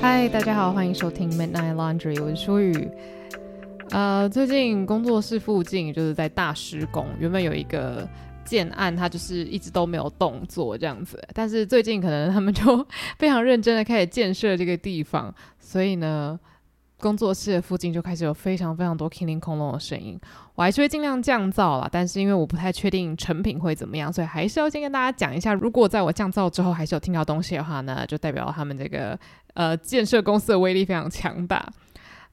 嗨，大家好，欢迎收听 Midnight Laundry，我是舒雨。呃，最近工作室附近就是在大施工，原本有一个建案，它就是一直都没有动作这样子。但是最近可能他们就 非常认真的开始建设这个地方，所以呢，工作室附近就开始有非常非常多叮铃哐啷的声音。我还是会尽量降噪啦，但是因为我不太确定成品会怎么样，所以还是要先跟大家讲一下，如果在我降噪之后还是有听到东西的话呢，就代表他们这个呃建设公司的威力非常强大。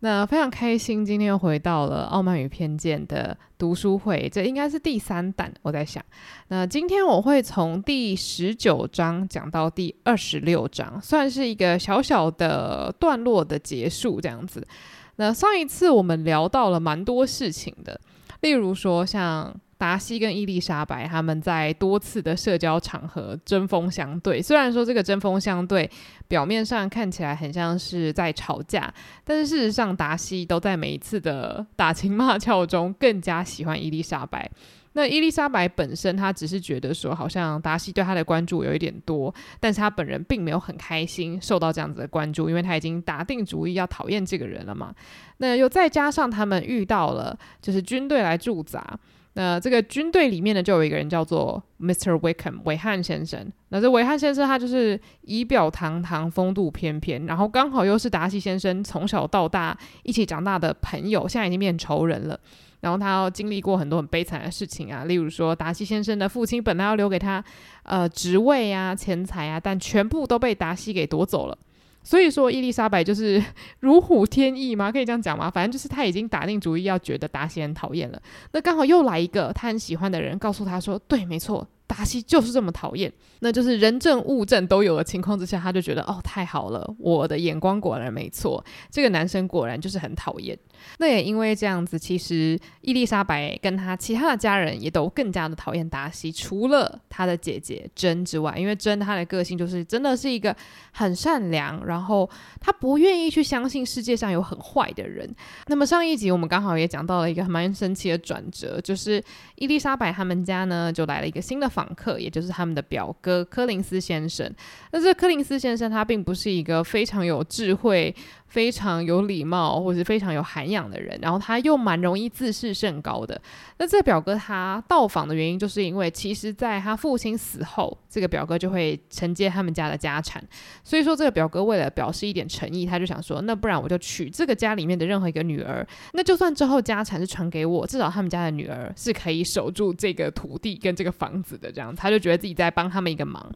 那非常开心，今天又回到了《傲慢与偏见》的读书会，这应该是第三弹。我在想，那今天我会从第十九章讲到第二十六章，算是一个小小的段落的结束，这样子。那上一次我们聊到了蛮多事情的，例如说像。达西跟伊丽莎白他们在多次的社交场合针锋相对，虽然说这个针锋相对表面上看起来很像是在吵架，但是事实上达西都在每一次的打情骂俏中更加喜欢伊丽莎白。那伊丽莎白本身她只是觉得说，好像达西对她的关注有一点多，但是她本人并没有很开心受到这样子的关注，因为她已经打定主意要讨厌这个人了嘛。那又再加上他们遇到了就是军队来驻扎。那这个军队里面呢，就有一个人叫做 Mr. Wickham 韦汉先生。那这韦汉先生他就是仪表堂堂、风度翩翩，然后刚好又是达西先生从小到大一起长大的朋友，现在已经变仇人了。然后他要经历过很多很悲惨的事情啊，例如说达西先生的父亲本来要留给他呃职位啊、钱财啊，但全部都被达西给夺走了。所以说，伊丽莎白就是 如虎添翼吗？可以这样讲吗？反正就是他已经打定主意要觉得达西很讨厌了。那刚好又来一个他很喜欢的人，告诉他说：“对，没错。”达西就是这么讨厌，那就是人证物证都有的情况之下，他就觉得哦，太好了，我的眼光果然没错，这个男生果然就是很讨厌。那也因为这样子，其实伊丽莎白跟他其他的家人也都更加的讨厌达西，除了他的姐姐珍之外，因为珍她的个性就是真的是一个很善良，然后她不愿意去相信世界上有很坏的人。那么上一集我们刚好也讲到了一个蛮神奇的转折，就是伊丽莎白他们家呢就来了一个新的房访客，也就是他们的表哥柯林斯先生。那这柯林斯先生他并不是一个非常有智慧，非常有礼貌或者是非常有涵养的人，然后他又蛮容易自视甚高的。那这个表哥他到访的原因，就是因为其实在他父亲死后，这个表哥就会承接他们家的家产。所以说，这个表哥为了表示一点诚意，他就想说，那不然我就娶这个家里面的任何一个女儿。那就算之后家产是传给我，至少他们家的女儿是可以守住这个土地跟这个房子的。这样，他就觉得自己在帮他们一个忙。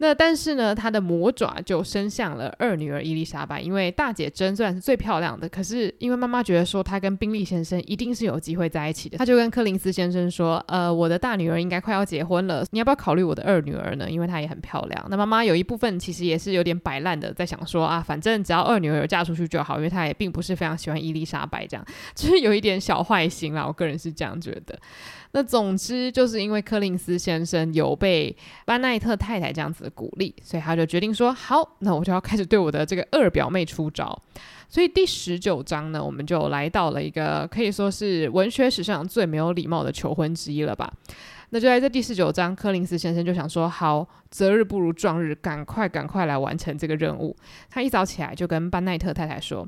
那但是呢，他的魔爪就伸向了二女儿伊丽莎白，因为大姐珍虽然是最漂亮的，可是因为妈妈觉得说她跟宾利先生一定是有机会在一起的，她就跟柯林斯先生说：“呃，我的大女儿应该快要结婚了，你要不要考虑我的二女儿呢？因为她也很漂亮。”那妈妈有一部分其实也是有点摆烂的，在想说啊，反正只要二女儿嫁出去就好，因为她也并不是非常喜欢伊丽莎白，这样就是有一点小坏心啦。我个人是这样觉得。那总之就是因为柯林斯先生有被班奈特太太这样子的鼓励，所以他就决定说：“好，那我就要开始对我的这个二表妹出招。”所以第十九章呢，我们就来到了一个可以说是文学史上最没有礼貌的求婚之一了吧？那就在这第十九章，柯林斯先生就想说：“好，择日不如撞日，赶快赶快来完成这个任务。”他一早起来就跟班奈特太太说。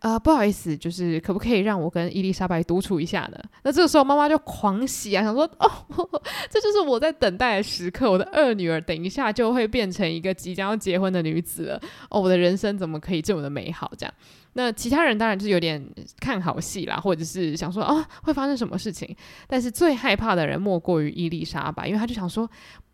呃，不好意思，就是可不可以让我跟伊丽莎白独处一下呢？那这个时候妈妈就狂喜啊，想说哦，这就是我在等待的时刻，我的二女儿等一下就会变成一个即将要结婚的女子了。哦，我的人生怎么可以这么的美好？这样，那其他人当然就是有点看好戏啦，或者是想说啊，会发生什么事情？但是最害怕的人莫过于伊丽莎白，因为他就想说。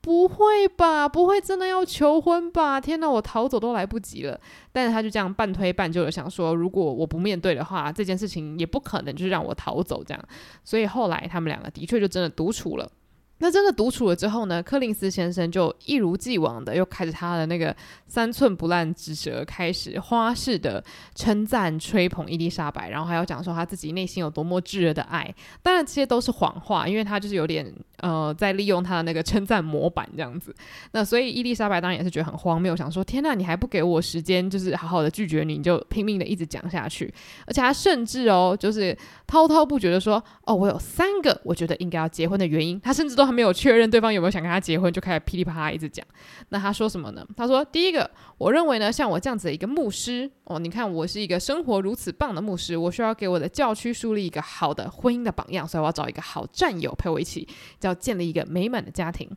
不会吧？不会真的要求婚吧？天哪，我逃走都来不及了。但是他就这样半推半就的想说，如果我不面对的话，这件事情也不可能就是让我逃走这样。所以后来他们两个的确就真的独处了。那真的独处了之后呢，柯林斯先生就一如既往的又开始他的那个三寸不烂之舌，开始花式的称赞吹捧伊丽莎白，然后还要讲说他自己内心有多么炙热的爱。当然这些都是谎话，因为他就是有点呃在利用他的那个称赞模板这样子。那所以伊丽莎白当然也是觉得很荒谬，想说天呐，你还不给我时间，就是好好的拒绝你，你就拼命的一直讲下去。而且他甚至哦，就是滔滔不绝的说，哦，我有三个我觉得应该要结婚的原因。他甚至都。都还没有确认对方有没有想跟他结婚，就开始噼里啪啦一直讲。那他说什么呢？他说：“第一个，我认为呢，像我这样子的一个牧师哦，你看我是一个生活如此棒的牧师，我需要给我的教区树立一个好的婚姻的榜样，所以我要找一个好战友陪我一起，要建立一个美满的家庭。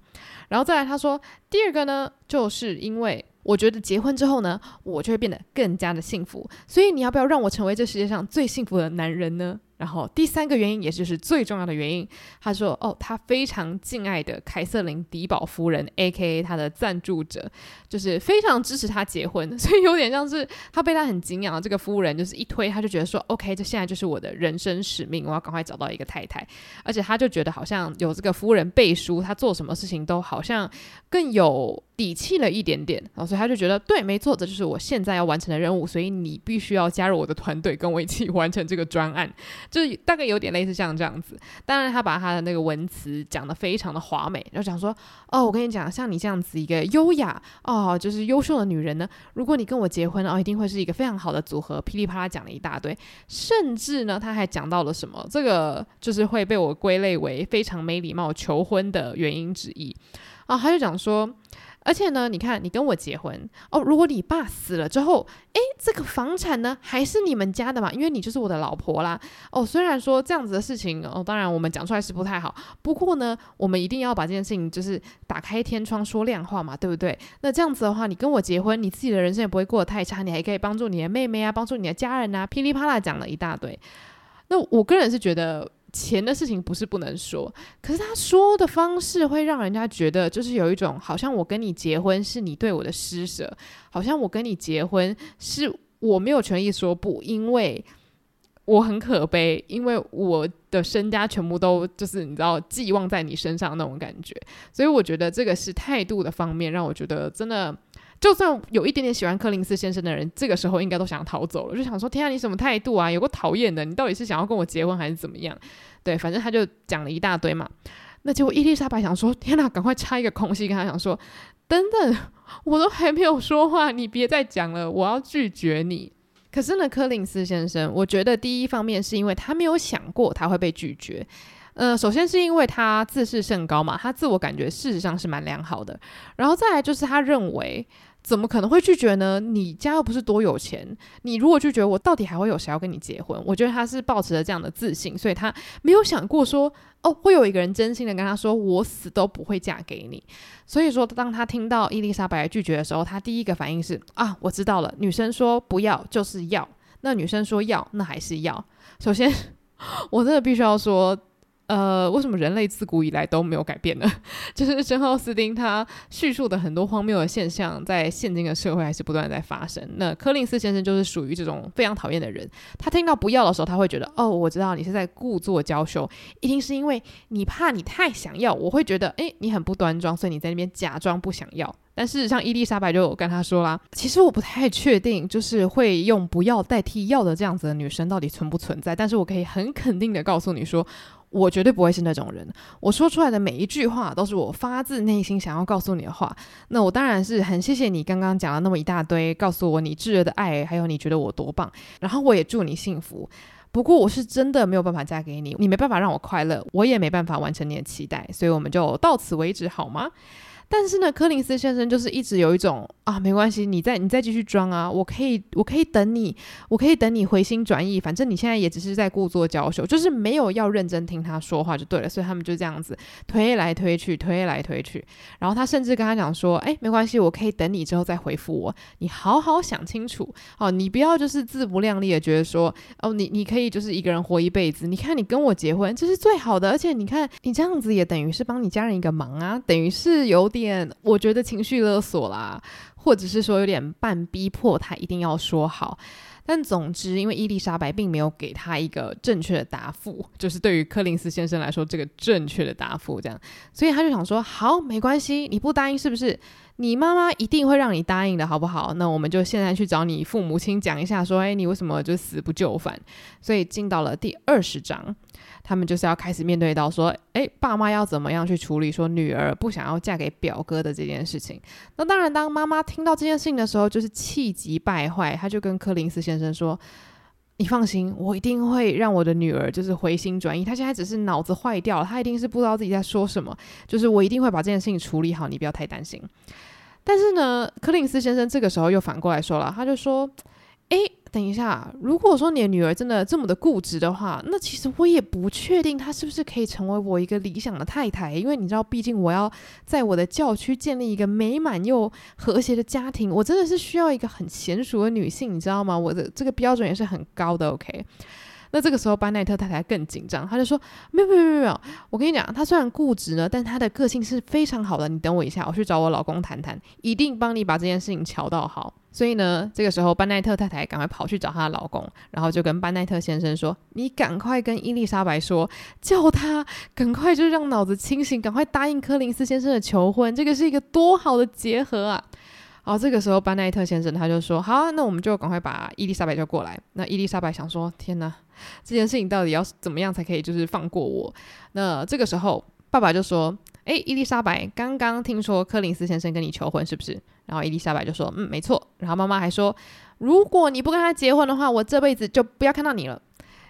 然后再来，他说第二个呢，就是因为我觉得结婚之后呢，我就会变得更加的幸福，所以你要不要让我成为这世界上最幸福的男人呢？”然后第三个原因，也就是最重要的原因，他说：“哦，他非常敬爱的凯瑟琳·迪宝夫人 （A.K.A. 他的赞助者），就是非常支持他结婚，所以有点像是他被他很敬仰的这个夫人，就是一推他就觉得说：‘OK，这现在就是我的人生使命，我要赶快找到一个太太。’而且他就觉得好像有这个夫人背书，他做什么事情都好像更有。”底气了一点点，然后所以他就觉得对，没错，这就是我现在要完成的任务，所以你必须要加入我的团队，跟我一起完成这个专案，就是大概有点类似像这样子。当然，他把他的那个文词讲得非常的华美，然后讲说，哦，我跟你讲，像你这样子一个优雅哦，就是优秀的女人呢，如果你跟我结婚哦，一定会是一个非常好的组合。噼里啪啦讲了一大堆，甚至呢，他还讲到了什么，这个就是会被我归类为非常没礼貌求婚的原因之一啊，他就讲说。而且呢，你看，你跟我结婚哦，如果你爸死了之后，诶，这个房产呢还是你们家的嘛？因为你就是我的老婆啦。哦，虽然说这样子的事情哦，当然我们讲出来是不太好，不过呢，我们一定要把这件事情就是打开天窗说亮话嘛，对不对？那这样子的话，你跟我结婚，你自己的人生也不会过得太差，你还可以帮助你的妹妹啊，帮助你的家人啊，噼里啪啦讲了一大堆。那我个人是觉得。钱的事情不是不能说，可是他说的方式会让人家觉得，就是有一种好像我跟你结婚是你对我的施舍，好像我跟你结婚是我没有权利说不，因为我很可悲，因为我的身家全部都就是你知道寄望在你身上那种感觉，所以我觉得这个是态度的方面，让我觉得真的。就算有一点点喜欢柯林斯先生的人，这个时候应该都想逃走了，就想说：天啊，你什么态度啊？有个讨厌的，你到底是想要跟我结婚还是怎么样？对，反正他就讲了一大堆嘛。那结果伊丽莎白想说：天哪，赶快插一个空隙，跟他讲说：等等，我都还没有说话，你别再讲了，我要拒绝你。可是呢，柯林斯先生，我觉得第一方面是因为他没有想过他会被拒绝。呃，首先是因为他自视甚高嘛，他自我感觉事实上是蛮良好的。然后再来就是他认为。怎么可能会拒绝呢？你家又不是多有钱，你如果拒绝我，到底还会有谁要跟你结婚？我觉得他是抱持着这样的自信，所以他没有想过说，哦，会有一个人真心的跟他说，我死都不会嫁给你。所以说，当他听到伊丽莎白拒绝的时候，他第一个反应是，啊，我知道了，女生说不要就是要，那女生说要，那还是要。首先，我真的必须要说。呃，为什么人类自古以来都没有改变呢？就是珍·奥斯汀他叙述的很多荒谬的现象，在现今的社会还是不断在发生。那柯林斯先生就是属于这种非常讨厌的人。他听到不要的时候，他会觉得，哦，我知道你是在故作娇羞，一定是因为你怕你太想要，我会觉得，诶，你很不端庄，所以你在那边假装不想要。但事实上，伊丽莎白就跟他说啦，其实我不太确定，就是会用不要代替要的这样子的女生到底存不存在。但是我可以很肯定的告诉你说。我绝对不会是那种人，我说出来的每一句话都是我发自内心想要告诉你的话。那我当然是很谢谢你刚刚讲了那么一大堆，告诉我你炙热的爱，还有你觉得我多棒。然后我也祝你幸福。不过我是真的没有办法嫁给你，你没办法让我快乐，我也没办法完成你的期待，所以我们就到此为止好吗？但是呢，柯林斯先生就是一直有一种啊，没关系，你再你再继续装啊，我可以我可以等你，我可以等你回心转意，反正你现在也只是在故作娇羞，就是没有要认真听他说话就对了，所以他们就这样子推来推去，推来推去，然后他甚至跟他讲说，哎，没关系，我可以等你之后再回复我，你好好想清楚哦，你不要就是自不量力的觉得说，哦，你你可以就是一个人活一辈子，你看你跟我结婚这是最好的，而且你看你这样子也等于是帮你家人一个忙啊，等于是有。点我觉得情绪勒索啦，或者是说有点半逼迫他一定要说好。但总之，因为伊丽莎白并没有给他一个正确的答复，就是对于柯林斯先生来说，这个正确的答复这样，所以他就想说：好，没关系，你不答应是不是？你妈妈一定会让你答应的，好不好？那我们就现在去找你父母亲讲一下，说：哎，你为什么就死不就范？所以进到了第二十章。他们就是要开始面对到说，诶，爸妈要怎么样去处理说女儿不想要嫁给表哥的这件事情。那当然，当妈妈听到这件事情的时候，就是气急败坏，他就跟柯林斯先生说：“你放心，我一定会让我的女儿就是回心转意。她现在只是脑子坏掉了，她一定是不知道自己在说什么。就是我一定会把这件事情处理好，你不要太担心。”但是呢，柯林斯先生这个时候又反过来说了，他就说：“诶。”等一下，如果说你的女儿真的这么的固执的话，那其实我也不确定她是不是可以成为我一个理想的太太，因为你知道，毕竟我要在我的教区建立一个美满又和谐的家庭，我真的是需要一个很娴熟的女性，你知道吗？我的这个标准也是很高的，OK。那这个时候，班奈特太太更紧张，他就说：“没有没有没有没有，我跟你讲，他虽然固执呢，但他的个性是非常好的。你等我一下，我去找我老公谈谈，一定帮你把这件事情乔到好。”所以呢，这个时候班奈特太太赶快跑去找她的老公，然后就跟班奈特先生说：“你赶快跟伊丽莎白说，叫他赶快就让脑子清醒，赶快答应柯林斯先生的求婚，这个是一个多好的结合啊！”好，这个时候班奈特先生他就说：“好，那我们就赶快把伊丽莎白叫过来。”那伊丽莎白想说：“天哪！”这件事情到底要怎么样才可以就是放过我？那这个时候，爸爸就说：“诶，伊丽莎白，刚刚听说柯林斯先生跟你求婚是不是？”然后伊丽莎白就说：“嗯，没错。”然后妈妈还说：“如果你不跟他结婚的话，我这辈子就不要看到你了。”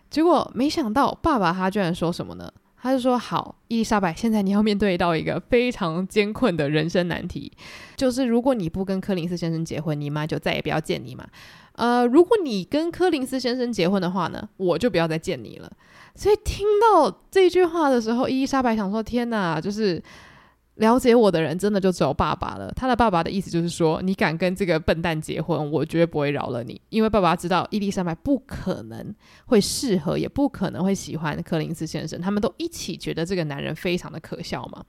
结果没想到，爸爸他居然说什么呢？他就说：“好，伊丽莎白，现在你要面对到一个非常艰困的人生难题，就是如果你不跟柯林斯先生结婚，你妈就再也不要见你嘛。”呃，如果你跟柯林斯先生结婚的话呢，我就不要再见你了。所以听到这句话的时候，伊丽莎白想说：“天哪，就是。”了解我的人真的就只有爸爸了。他的爸爸的意思就是说，你敢跟这个笨蛋结婚，我绝对不会饶了你。因为爸爸知道伊丽莎白不可能会适合，也不可能会喜欢柯林斯先生。他们都一起觉得这个男人非常的可笑嘛。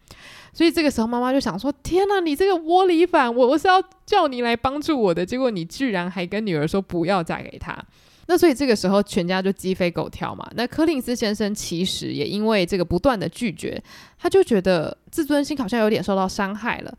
所以这个时候妈妈就想说：天哪，你这个窝里反，我我是要叫你来帮助我的，结果你居然还跟女儿说不要嫁给他。那所以这个时候全家就鸡飞狗跳嘛。那柯林斯先生其实也因为这个不断的拒绝，他就觉得自尊心好像有点受到伤害了。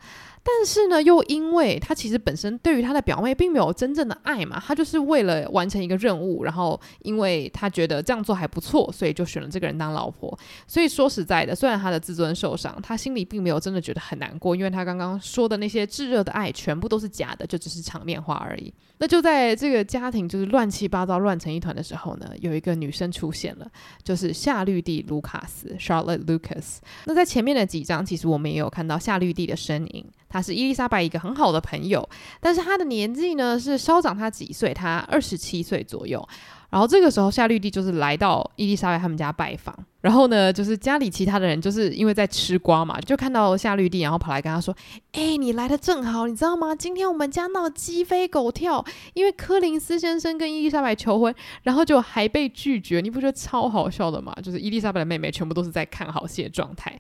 但是呢，又因为他其实本身对于他的表妹并没有真正的爱嘛，他就是为了完成一个任务，然后因为他觉得这样做还不错，所以就选了这个人当老婆。所以说实在的，虽然他的自尊受伤，他心里并没有真的觉得很难过，因为他刚刚说的那些炙热的爱全部都是假的，就只是场面话而已。那就在这个家庭就是乱七八糟、乱成一团的时候呢，有一个女生出现了，就是夏绿蒂·卢卡斯 （Charlotte Lucas）。那在前面的几章，其实我们也有看到夏绿蒂的身影。她是伊丽莎白一个很好的朋友，但是她的年纪呢是稍长她几岁，她二十七岁左右。然后这个时候夏绿蒂就是来到伊丽莎白他们家拜访，然后呢就是家里其他的人就是因为在吃瓜嘛，就看到夏绿蒂，然后跑来跟她说：“哎，你来的正好，你知道吗？今天我们家闹鸡飞狗跳，因为柯林斯先生跟伊丽莎白求婚，然后就还被拒绝，你不觉得超好笑的吗？就是伊丽莎白的妹妹全部都是在看好戏的状态，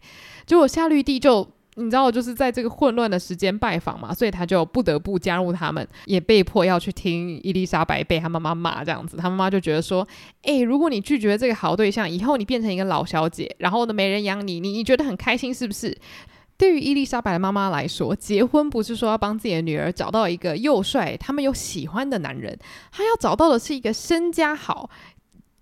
结果夏绿蒂就。你知道，就是在这个混乱的时间拜访嘛，所以他就不得不加入他们，也被迫要去听伊丽莎白被他妈妈骂这样子。他妈妈就觉得说，诶，如果你拒绝这个好对象，以后你变成一个老小姐，然后呢没人养你，你你觉得很开心是不是？对于伊丽莎白的妈妈来说，结婚不是说要帮自己的女儿找到一个又帅、他们又喜欢的男人，她要找到的是一个身家好、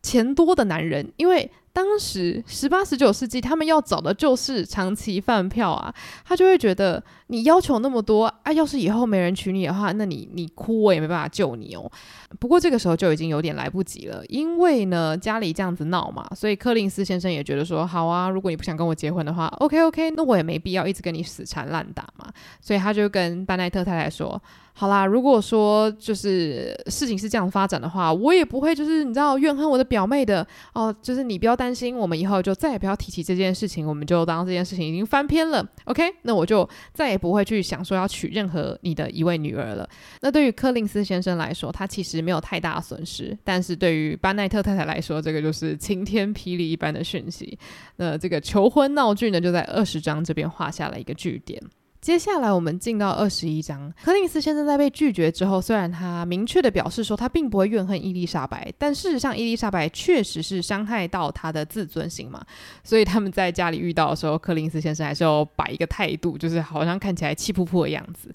钱多的男人，因为。当时十八十九世纪，他们要找的就是长期饭票啊，他就会觉得你要求那么多啊，要是以后没人娶你的话，那你你哭我也没办法救你哦。不过这个时候就已经有点来不及了，因为呢家里这样子闹嘛，所以柯林斯先生也觉得说好啊，如果你不想跟我结婚的话，OK OK，那我也没必要一直跟你死缠烂打嘛，所以他就跟班奈特太太说。好啦，如果说就是事情是这样发展的话，我也不会就是你知道怨恨我的表妹的哦，就是你不要担心，我们以后就再也不要提起这件事情，我们就当这件事情已经翻篇了，OK？那我就再也不会去想说要娶任何你的一位女儿了。那对于柯林斯先生来说，他其实没有太大损失，但是对于班奈特太太来说，这个就是晴天霹雳一般的讯息。那这个求婚闹剧呢，就在二十章这边画下了一个句点。接下来我们进到二十一章，柯林斯先生在被拒绝之后，虽然他明确的表示说他并不会怨恨伊丽莎白，但事实上伊丽莎白确实是伤害到他的自尊心嘛，所以他们在家里遇到的时候，柯林斯先生还是要摆一个态度，就是好像看起来气扑扑的样子。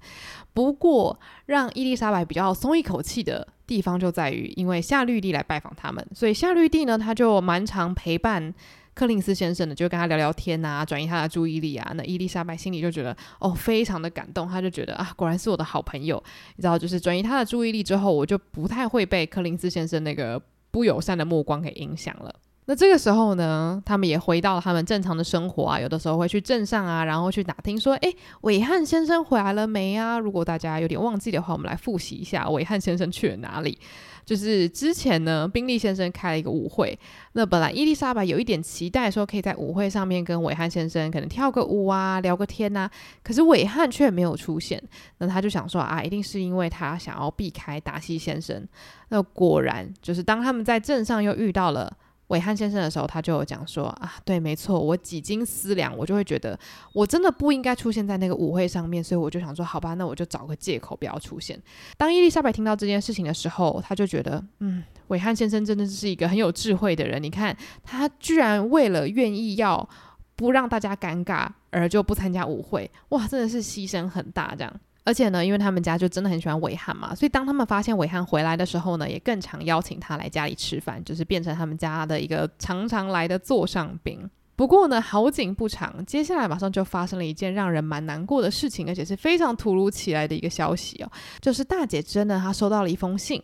不过让伊丽莎白比较松一口气的地方就在于，因为夏绿蒂来拜访他们，所以夏绿蒂呢，他就蛮常陪伴。柯林斯先生呢，就跟他聊聊天啊，转移他的注意力啊。那伊丽莎白心里就觉得哦，非常的感动，他就觉得啊，果然是我的好朋友。你知道，就是转移他的注意力之后，我就不太会被柯林斯先生那个不友善的目光给影响了。那这个时候呢，他们也回到了他们正常的生活啊，有的时候会去镇上啊，然后去打听说，诶，韦翰先生回来了没啊？如果大家有点忘记的话，我们来复习一下，韦翰先生去了哪里？就是之前呢，宾利先生开了一个舞会。那本来伊丽莎白有一点期待，说可以在舞会上面跟韦翰先生可能跳个舞啊，聊个天呐。可是韦翰却没有出现。那他就想说啊，一定是因为他想要避开达西先生。那果然就是当他们在镇上又遇到了。韦翰先生的时候，他就有讲说啊，对，没错，我几经思量，我就会觉得我真的不应该出现在那个舞会上面，所以我就想说，好吧，那我就找个借口不要出现。当伊丽莎白听到这件事情的时候，他就觉得，嗯，韦翰先生真的是一个很有智慧的人。你看，他居然为了愿意要不让大家尴尬而就不参加舞会，哇，真的是牺牲很大这样。而且呢，因为他们家就真的很喜欢韦翰嘛，所以当他们发现韦翰回来的时候呢，也更常邀请他来家里吃饭，就是变成他们家的一个常常来的座上宾。不过呢，好景不长，接下来马上就发生了一件让人蛮难过的事情，而且是非常突如其来的一个消息哦，就是大姐真的她收到了一封信，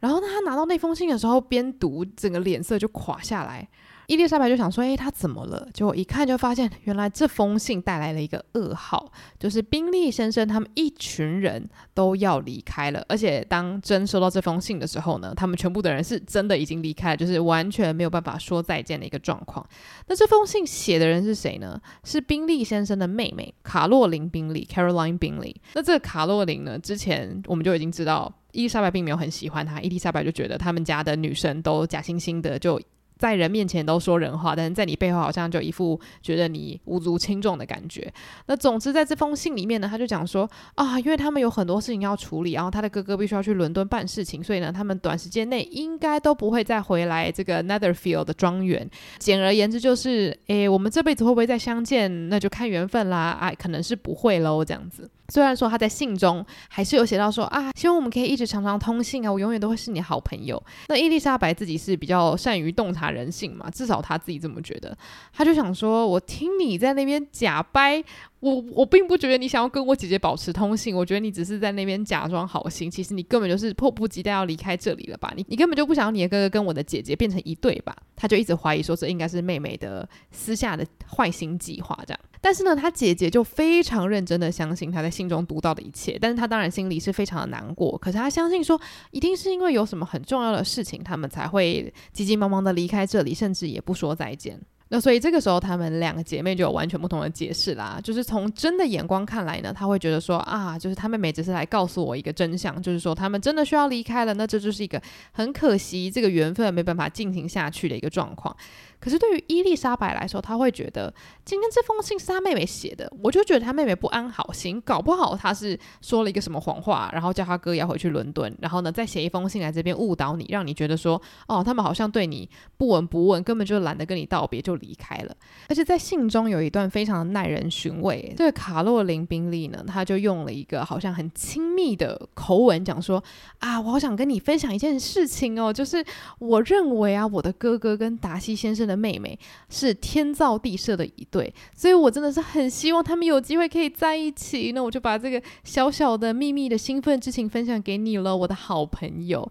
然后，她拿到那封信的时候，边读整个脸色就垮下来。伊丽莎白就想说：“诶，他怎么了？”结果一看就发现，原来这封信带来了一个噩耗，就是宾利先生他们一群人都要离开了。而且当真收到这封信的时候呢，他们全部的人是真的已经离开了，就是完全没有办法说再见的一个状况。那这封信写的人是谁呢？是宾利先生的妹妹卡洛琳·宾利 （Caroline Bingley）。那这个卡洛琳呢，之前我们就已经知道，伊丽莎白并没有很喜欢她。伊丽莎白就觉得他们家的女生都假惺惺的就。在人面前都说人话，但是在你背后好像就一副觉得你无足轻重的感觉。那总之在这封信里面呢，他就讲说啊，因为他们有很多事情要处理，然后他的哥哥必须要去伦敦办事情，所以呢，他们短时间内应该都不会再回来这个 Netherfield 的庄园。简而言之就是，诶，我们这辈子会不会再相见，那就看缘分啦。哎，可能是不会喽，这样子。虽然说他在信中还是有写到说啊，希望我们可以一直常常通信啊，我永远都会是你好朋友。那伊丽莎白自己是比较善于洞察人性嘛，至少他自己这么觉得。他就想说，我听你在那边假掰，我我并不觉得你想要跟我姐姐保持通信，我觉得你只是在那边假装好心，其实你根本就是迫不及待要离开这里了吧？你你根本就不想要你的哥哥跟我的姐姐变成一对吧？他就一直怀疑说，这应该是妹妹的私下的坏心计划这样。但是呢，他姐姐就非常认真的相信他在信中读到的一切，但是他当然心里是非常的难过。可是他相信说，一定是因为有什么很重要的事情，他们才会急急忙忙的离开这里，甚至也不说再见。那所以这个时候，他们两个姐妹就有完全不同的解释啦。就是从真的眼光看来呢，他会觉得说啊，就是他妹妹只是来告诉我一个真相，就是说他们真的需要离开了。那这就是一个很可惜，这个缘分没办法进行下去的一个状况。可是对于伊丽莎白来说，她会觉得今天这封信是她妹妹写的，我就觉得她妹妹不安好心，搞不好她是说了一个什么谎话，然后叫她哥要回去伦敦，然后呢再写一封信来这边误导你，让你觉得说哦，他们好像对你不闻不问，根本就懒得跟你道别就离开了。而且在信中有一段非常耐人寻味，这个卡洛琳宾利呢，他就用了一个好像很亲密的口吻讲说啊，我好想跟你分享一件事情哦，就是我认为啊，我的哥哥跟达西先生的妹妹是天造地设的一对，所以我真的是很希望他们有机会可以在一起。那我就把这个小小的秘密的兴奋之情分享给你了，我的好朋友。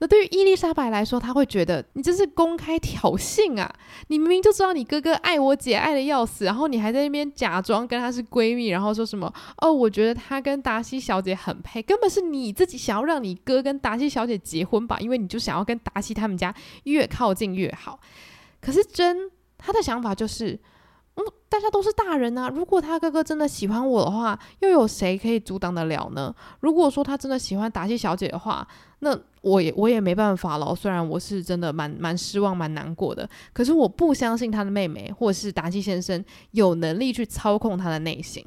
那对于伊丽莎白来说，她会觉得你这是公开挑衅啊！你明明就知道你哥哥爱我姐爱得要死，然后你还在那边假装跟她是闺蜜，然后说什么哦，我觉得她跟达西小姐很配，根本是你自己想要让你哥跟达西小姐结婚吧？因为你就想要跟达西他们家越靠近越好。可是真他的想法就是，嗯，大家都是大人啊。如果他哥哥真的喜欢我的话，又有谁可以阻挡得了呢？如果说他真的喜欢达西小姐的话，那我也我也没办法了。虽然我是真的蛮蛮失望、蛮难过的，可是我不相信他的妹妹或者是达西先生有能力去操控他的内心。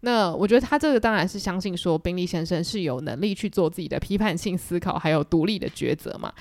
那我觉得他这个当然是相信说宾利先生是有能力去做自己的批判性思考，还有独立的抉择嘛。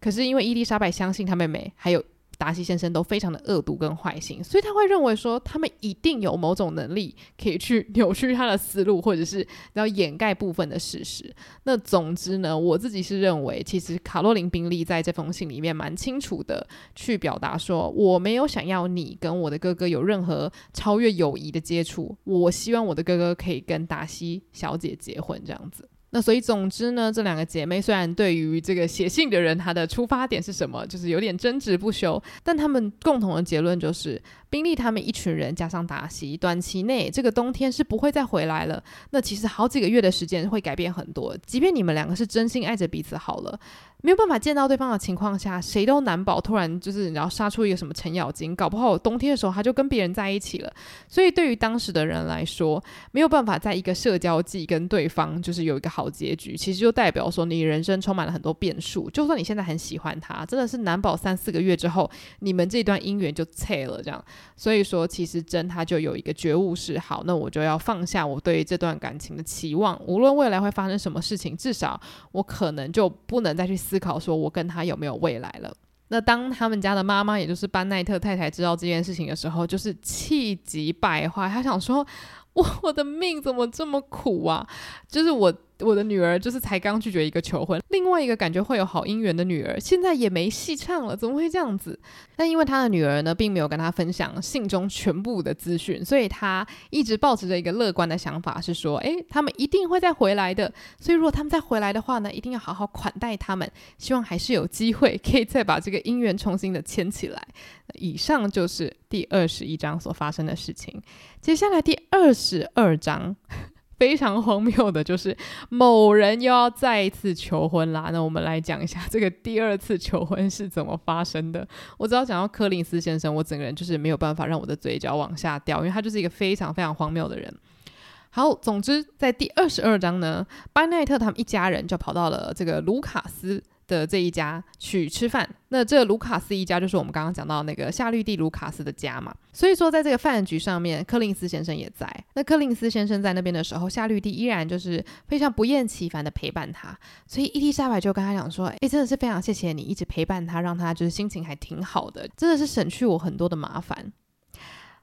可是因为伊丽莎白相信他妹妹，还有。达西先生都非常的恶毒跟坏心，所以他会认为说他们一定有某种能力可以去 扭曲他的思路，或者是要掩盖部分的事实。那总之呢，我自己是认为，其实卡洛琳宾利在这封信里面蛮清楚的去表达说，我没有想要你跟我的哥哥有任何超越友谊的接触，我希望我的哥哥可以跟达西小姐结婚这样子。那所以，总之呢，这两个姐妹虽然对于这个写信的人她的出发点是什么，就是有点争执不休，但他们共同的结论就是，宾利他们一群人加上达西，短期内这个冬天是不会再回来了。那其实好几个月的时间会改变很多，即便你们两个是真心爱着彼此好了。没有办法见到对方的情况下，谁都难保突然就是你要杀出一个什么程咬金，搞不好冬天的时候他就跟别人在一起了。所以对于当时的人来说，没有办法在一个社交季跟对方就是有一个好结局，其实就代表说你人生充满了很多变数。就算你现在很喜欢他，真的是难保三四个月之后你们这段姻缘就拆了这样。所以说，其实真他就有一个觉悟是好，那我就要放下我对这段感情的期望，无论未来会发生什么事情，至少我可能就不能再去。思考说，我跟他有没有未来了？那当他们家的妈妈，也就是班奈特太太知道这件事情的时候，就是气急败坏。她想说：“我我的命怎么这么苦啊？就是我。”我的女儿就是才刚拒绝一个求婚，另外一个感觉会有好姻缘的女儿，现在也没戏唱了，怎么会这样子？但因为他的女儿呢，并没有跟他分享信中全部的资讯，所以他一直抱持着一个乐观的想法，是说，诶，他们一定会再回来的。所以如果他们再回来的话呢，一定要好好款待他们，希望还是有机会可以再把这个姻缘重新的牵起来。以上就是第二十一章所发生的事情，接下来第二十二章。非常荒谬的就是某人又要再一次求婚啦。那我们来讲一下这个第二次求婚是怎么发生的。我只要讲到柯林斯先生，我整个人就是没有办法让我的嘴角往下掉，因为他就是一个非常非常荒谬的人。好，总之在第二十二章呢，班奈特他们一家人就跑到了这个卢卡斯的这一家去吃饭，那这卢卡斯一家就是我们刚刚讲到那个夏绿蒂卢卡斯的家嘛，所以说在这个饭局上面，柯林斯先生也在。那柯林斯先生在那边的时候，夏绿蒂依然就是非常不厌其烦的陪伴他，所以伊丽莎白就跟他讲说：“诶，真的是非常谢谢你一直陪伴他，让他就是心情还挺好的，真的是省去我很多的麻烦。”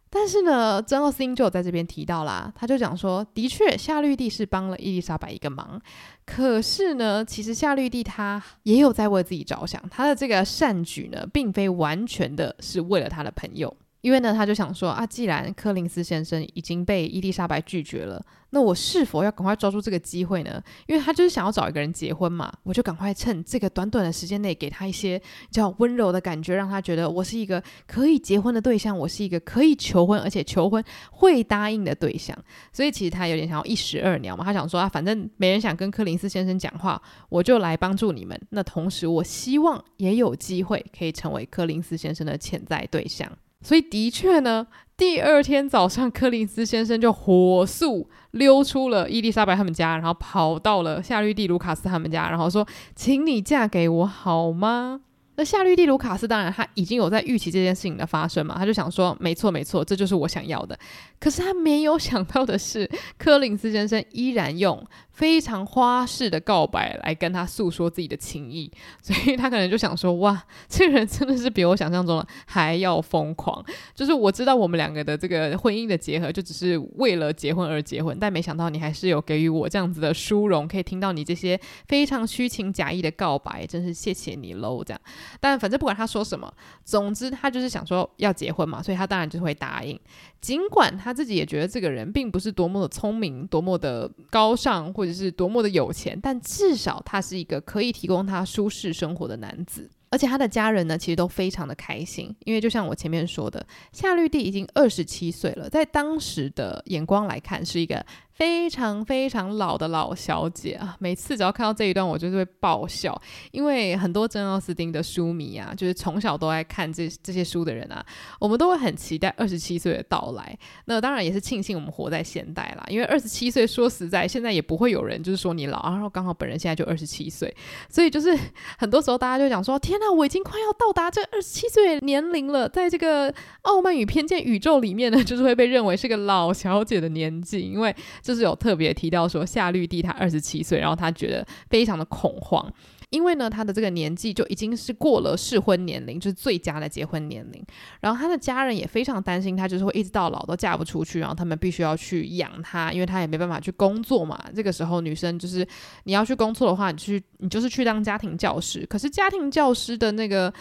但是呢，珍奥斯汀就有在这边提到啦，他就讲说，的确，夏绿蒂是帮了伊丽莎白一个忙，可是呢，其实夏绿蒂她也有在为自己着想，她的这个善举呢，并非完全的是为了她的朋友。因为呢，他就想说啊，既然柯林斯先生已经被伊丽莎白拒绝了，那我是否要赶快抓住这个机会呢？因为他就是想要找一个人结婚嘛，我就赶快趁这个短短的时间内给他一些比较温柔的感觉，让他觉得我是一个可以结婚的对象，我是一个可以求婚，而且求婚会答应的对象。所以其实他有点想要一石二鸟嘛，他想说啊，反正没人想跟柯林斯先生讲话，我就来帮助你们。那同时，我希望也有机会可以成为柯林斯先生的潜在对象。所以的确呢，第二天早上，柯林斯先生就火速溜出了伊丽莎白他们家，然后跑到了夏绿蒂卢卡斯他们家，然后说：“请你嫁给我好吗？”那夏绿蒂卢卡斯当然他已经有在预期这件事情的发生嘛，他就想说：“没错没错，这就是我想要的。”可是他没有想到的是，柯林斯先生依然用非常花式的告白来跟他诉说自己的情意，所以他可能就想说：哇，这个人真的是比我想象中的还要疯狂。就是我知道我们两个的这个婚姻的结合，就只是为了结婚而结婚，但没想到你还是有给予我这样子的殊荣，可以听到你这些非常虚情假意的告白，真是谢谢你喽。这样，但反正不管他说什么，总之他就是想说要结婚嘛，所以他当然就会答应。尽管他自己也觉得这个人并不是多么的聪明、多么的高尚，或者是多么的有钱，但至少他是一个可以提供他舒适生活的男子。而且他的家人呢，其实都非常的开心，因为就像我前面说的，夏绿蒂已经二十七岁了，在当时的眼光来看，是一个非常非常老的老小姐啊。每次只要看到这一段，我就是会爆笑，因为很多珍奥斯汀的书迷啊，就是从小都爱看这这些书的人啊，我们都会很期待二十七岁的到来。那当然也是庆幸我们活在现代啦，因为二十七岁说实在，现在也不会有人就是说你老，然后刚好本人现在就二十七岁，所以就是 很多时候大家就讲说：天哪，我已经快要到达这二十七岁年龄了，在这个傲慢与偏见宇宙里面呢，就是会被认为是个老小姐的年纪，因为就是有特别提到说夏绿蒂她二十七岁，然后她觉得非常的恐慌。因为呢，他的这个年纪就已经是过了适婚年龄，就是最佳的结婚年龄。然后他的家人也非常担心他，就是会一直到老都嫁不出去，然后他们必须要去养他，因为他也没办法去工作嘛。这个时候女生就是你要去工作的话，你去你就是去当家庭教师。可是家庭教师的那个。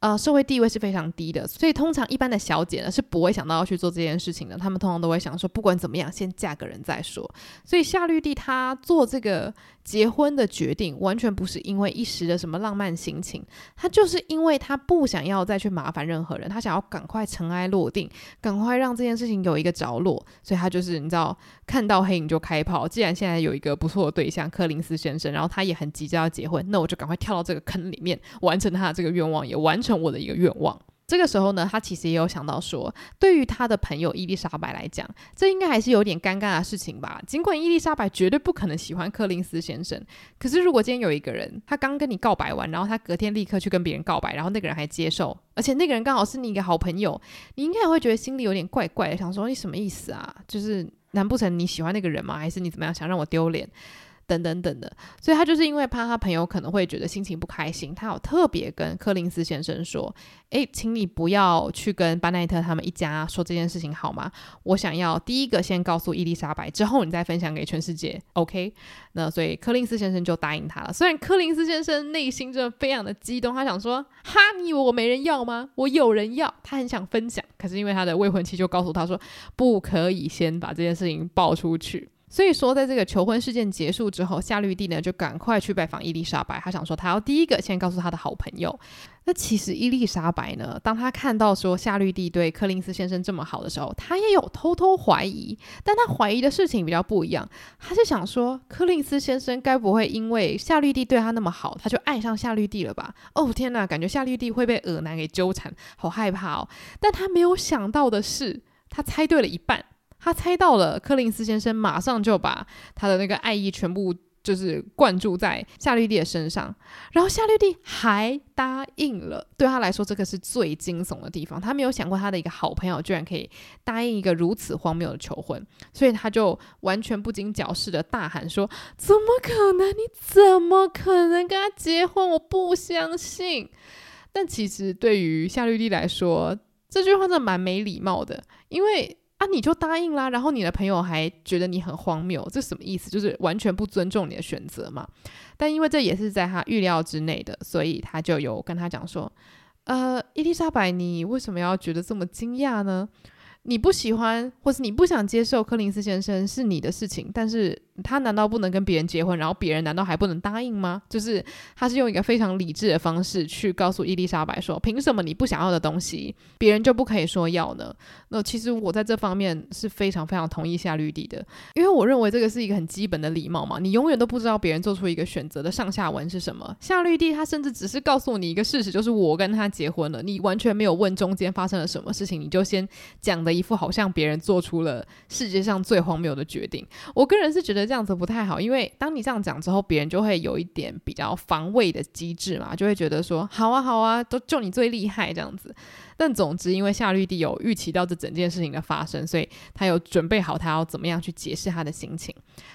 呃，社会地位是非常低的，所以通常一般的小姐呢是不会想到要去做这件事情的。她们通常都会想说，不管怎么样，先嫁个人再说。所以夏绿蒂她做这个结婚的决定，完全不是因为一时的什么浪漫心情，她就是因为她不想要再去麻烦任何人，她想要赶快尘埃落定，赶快让这件事情有一个着落。所以她就是你知道，看到黑影就开炮。既然现在有一个不错的对象柯林斯先生，然后他也很急着要结婚，那我就赶快跳到这个坑里面，完成他的这个愿望，也完成我的一个愿望。这个时候呢，他其实也有想到说，对于他的朋友伊丽莎白来讲，这应该还是有点尴尬的事情吧。尽管伊丽莎白绝对不可能喜欢柯林斯先生，可是如果今天有一个人，他刚跟你告白完，然后他隔天立刻去跟别人告白，然后那个人还接受，而且那个人刚好是你一个好朋友，你应该也会觉得心里有点怪怪的，想说你什么意思啊？就是难不成你喜欢那个人吗？还是你怎么样想让我丢脸？等等等的，所以他就是因为怕他朋友可能会觉得心情不开心，他有特别跟柯林斯先生说：“诶，请你不要去跟班奈特他们一家说这件事情好吗？我想要第一个先告诉伊丽莎白，之后你再分享给全世界，OK？” 那所以柯林斯先生就答应他了。虽然柯林斯先生内心真的非常的激动，他想说：“哈，你以为我没人要吗？我有人要。”他很想分享，可是因为他的未婚妻就告诉他说：“不可以先把这件事情爆出去。”所以说，在这个求婚事件结束之后，夏绿蒂呢就赶快去拜访伊丽莎白。他想说，他要第一个先告诉他的好朋友。那其实伊丽莎白呢，当他看到说夏绿蒂对柯林斯先生这么好的时候，他也有偷偷怀疑。但他怀疑的事情比较不一样，他是想说，柯林斯先生该不会因为夏绿蒂对他那么好，他就爱上夏绿蒂了吧？哦天哪，感觉夏绿蒂会被恶男给纠缠，好害怕哦。但他没有想到的是，他猜对了一半。他猜到了，柯林斯先生马上就把他的那个爱意全部就是灌注在夏绿蒂的身上，然后夏绿蒂还答应了。对他来说，这个是最惊悚的地方。他没有想过他的一个好朋友居然可以答应一个如此荒谬的求婚，所以他就完全不经绞事的大喊说：“怎么可能？你怎么可能跟他结婚？我不相信！”但其实对于夏绿蒂来说，这句话真的蛮没礼貌的，因为。啊，你就答应啦，然后你的朋友还觉得你很荒谬，这什么意思？就是完全不尊重你的选择嘛。但因为这也是在他预料之内的，所以他就有跟他讲说：“呃，伊丽莎白，你为什么要觉得这么惊讶呢？”你不喜欢，或是你不想接受柯林斯先生是你的事情，但是他难道不能跟别人结婚？然后别人难道还不能答应吗？就是他是用一个非常理智的方式去告诉伊丽莎白说：凭什么你不想要的东西，别人就不可以说要呢？那其实我在这方面是非常非常同意夏绿蒂的，因为我认为这个是一个很基本的礼貌嘛。你永远都不知道别人做出一个选择的上下文是什么。夏绿蒂他甚至只是告诉你一个事实，就是我跟他结婚了，你完全没有问中间发生了什么事情，你就先讲的。一副好像别人做出了世界上最荒谬的决定，我个人是觉得这样子不太好，因为当你这样讲之后，别人就会有一点比较防卫的机制嘛，就会觉得说好啊好啊，都就你最厉害这样子。但总之，因为夏绿蒂有预期到这整件事情的发生，所以他有准备好他要怎么样去解释他的心情。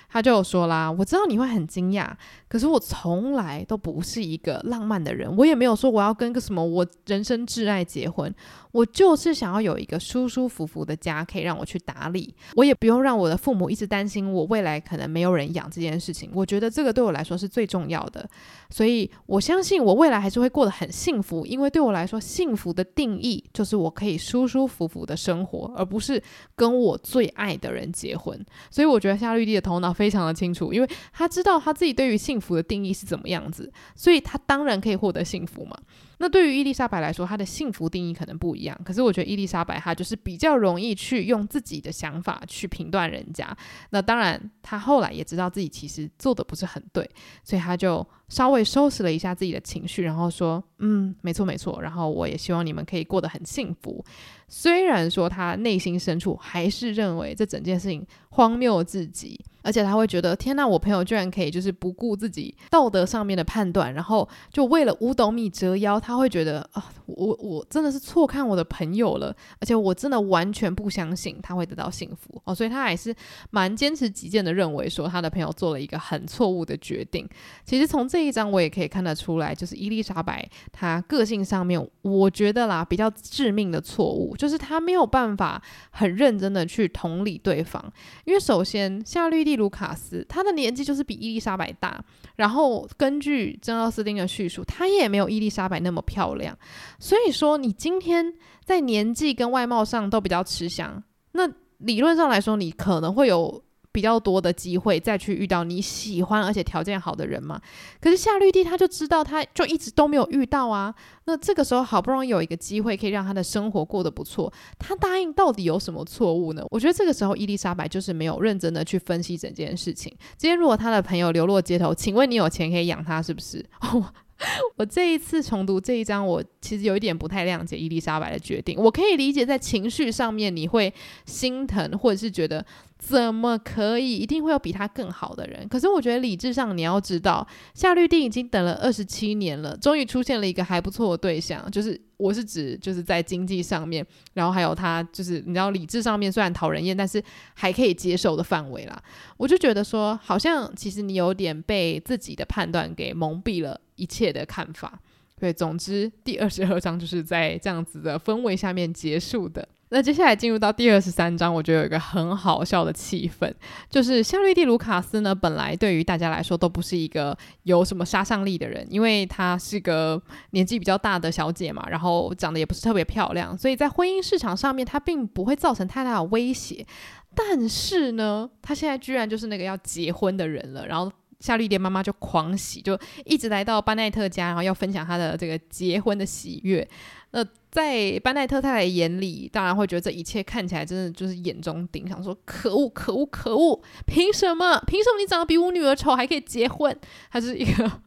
他就说啦：“我知道你会很惊讶，可是我从来都不是一个浪漫的人，我也没有说我要跟个什么我人生挚爱结婚。我就是想要有一个舒舒服服的家，可以让我去打理，我也不用让我的父母一直担心我未来可能没有人养这件事情。我觉得这个对我来说是最重要的，所以我相信我未来还是会过得很幸福，因为对我来说，幸福的定义。”就是我可以舒舒服服的生活，而不是跟我最爱的人结婚。所以我觉得夏绿蒂的头脑非常的清楚，因为他知道他自己对于幸福的定义是怎么样子，所以他当然可以获得幸福嘛。那对于伊丽莎白来说，她的幸福定义可能不一样。可是我觉得伊丽莎白她就是比较容易去用自己的想法去评断人家。那当然，她后来也知道自己其实做的不是很对，所以她就稍微收拾了一下自己的情绪，然后说：“嗯，没错没错。然后我也希望你们可以过得很幸福。”虽然说他内心深处还是认为这整件事情荒谬至极。而且他会觉得，天呐，我朋友居然可以就是不顾自己道德上面的判断，然后就为了五斗米折腰。他会觉得啊，我我真的是错看我的朋友了，而且我真的完全不相信他会得到幸福哦。所以他还是蛮坚持己见的，认为说他的朋友做了一个很错误的决定。其实从这一章我也可以看得出来，就是伊丽莎白她个性上面，我觉得啦比较致命的错误，就是他没有办法很认真的去同理对方，因为首先夏绿蒂。卢卡斯，他的年纪就是比伊丽莎白大，然后根据珍奥斯汀的叙述，他也没有伊丽莎白那么漂亮。所以说，你今天在年纪跟外貌上都比较吃香，那理论上来说，你可能会有。比较多的机会再去遇到你喜欢而且条件好的人嘛？可是夏绿蒂他就知道，他就一直都没有遇到啊。那这个时候好不容易有一个机会可以让他的生活过得不错，他答应到底有什么错误呢？我觉得这个时候伊丽莎白就是没有认真的去分析整件事情。今天如果他的朋友流落街头，请问你有钱可以养他是不是？我这一次重读这一章，我其实有一点不太谅解伊丽莎白的决定。我可以理解在情绪上面你会心疼，或者是觉得。怎么可以？一定会有比他更好的人。可是我觉得理智上你要知道，夏绿蒂已经等了二十七年了，终于出现了一个还不错的对象。就是我是指就是在经济上面，然后还有他就是你知道理智上面虽然讨人厌，但是还可以接受的范围啦。我就觉得说，好像其实你有点被自己的判断给蒙蔽了一切的看法。对，总之第二十二章就是在这样子的氛围下面结束的。那接下来进入到第二十三章，我觉得有一个很好笑的气氛，就是夏绿蒂·卢卡斯呢，本来对于大家来说都不是一个有什么杀伤力的人，因为她是个年纪比较大的小姐嘛，然后长得也不是特别漂亮，所以在婚姻市场上面她并不会造成太大的威胁。但是呢，她现在居然就是那个要结婚的人了，然后夏绿蝶妈妈就狂喜，就一直来到班奈特家，然后要分享她的这个结婚的喜悦。那在班奈特太太眼里，当然会觉得这一切看起来真的就是眼中钉，想说可恶可恶可恶，凭什么？凭什么你长得比我女儿丑还可以结婚？还是一个。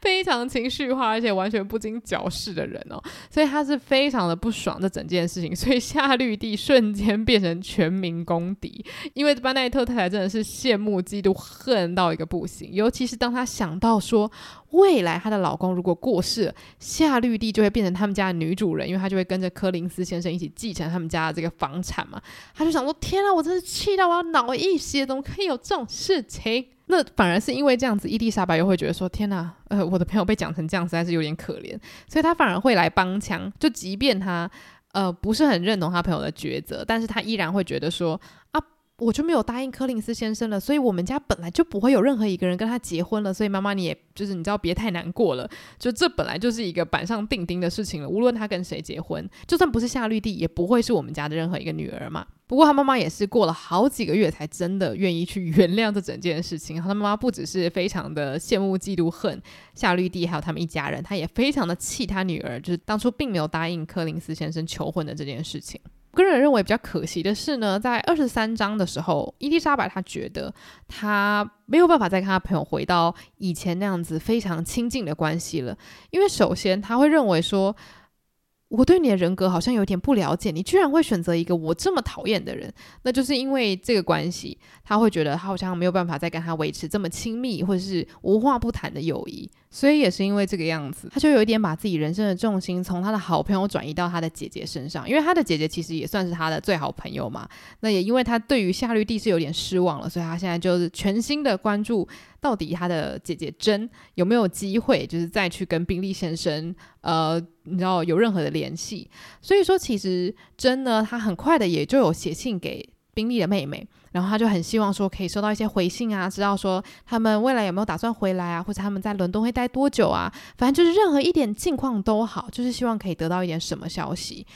非常情绪化，而且完全不经矫饰的人哦，所以他是非常的不爽这整件事情，所以夏绿蒂瞬间变成全民公敌，因为班奈特太太真的是羡慕、嫉妒、恨到一个不行，尤其是当她想到说未来她的老公如果过世了，夏绿蒂就会变成他们家的女主人，因为她就会跟着柯林斯先生一起继承他们家的这个房产嘛，她就想说：天啊，我真是气到我要脑溢血，怎么可以有这种事情？那反而是因为这样子，伊丽莎白又会觉得说：“天哪，呃，我的朋友被讲成这样，实在是有点可怜。”所以她反而会来帮腔。就即便她呃不是很认同她朋友的抉择，但是她依然会觉得说：“啊。”我就没有答应柯林斯先生了，所以我们家本来就不会有任何一个人跟他结婚了，所以妈妈你也就是你知道别太难过了，就这本来就是一个板上钉钉的事情了，无论他跟谁结婚，就算不是夏绿蒂，也不会是我们家的任何一个女儿嘛。不过他妈妈也是过了好几个月才真的愿意去原谅这整件事情。他妈妈不只是非常的羡慕、嫉妒、恨夏绿蒂，还有他们一家人，他也非常的气他女儿，就是当初并没有答应柯林斯先生求婚的这件事情。个人认为比较可惜的是呢，在二十三章的时候，伊丽莎白她觉得她没有办法再跟她朋友回到以前那样子非常亲近的关系了，因为首先她会认为说，我对你的人格好像有点不了解，你居然会选择一个我这么讨厌的人，那就是因为这个关系，他会觉得他好像没有办法再跟他维持这么亲密或者是无话不谈的友谊。所以也是因为这个样子，他就有一点把自己人生的重心从他的好朋友转移到他的姐姐身上，因为他的姐姐其实也算是他的最好朋友嘛。那也因为他对于夏绿蒂是有点失望了，所以他现在就是全心的关注到底他的姐姐珍有没有机会，就是再去跟宾利先生，呃，你知道有任何的联系。所以说，其实珍呢，他很快的也就有写信给。宾利的妹妹，然后他就很希望说可以收到一些回信啊，知道说他们未来有没有打算回来啊，或者他们在伦敦会待多久啊，反正就是任何一点近况都好，就是希望可以得到一点什么消息。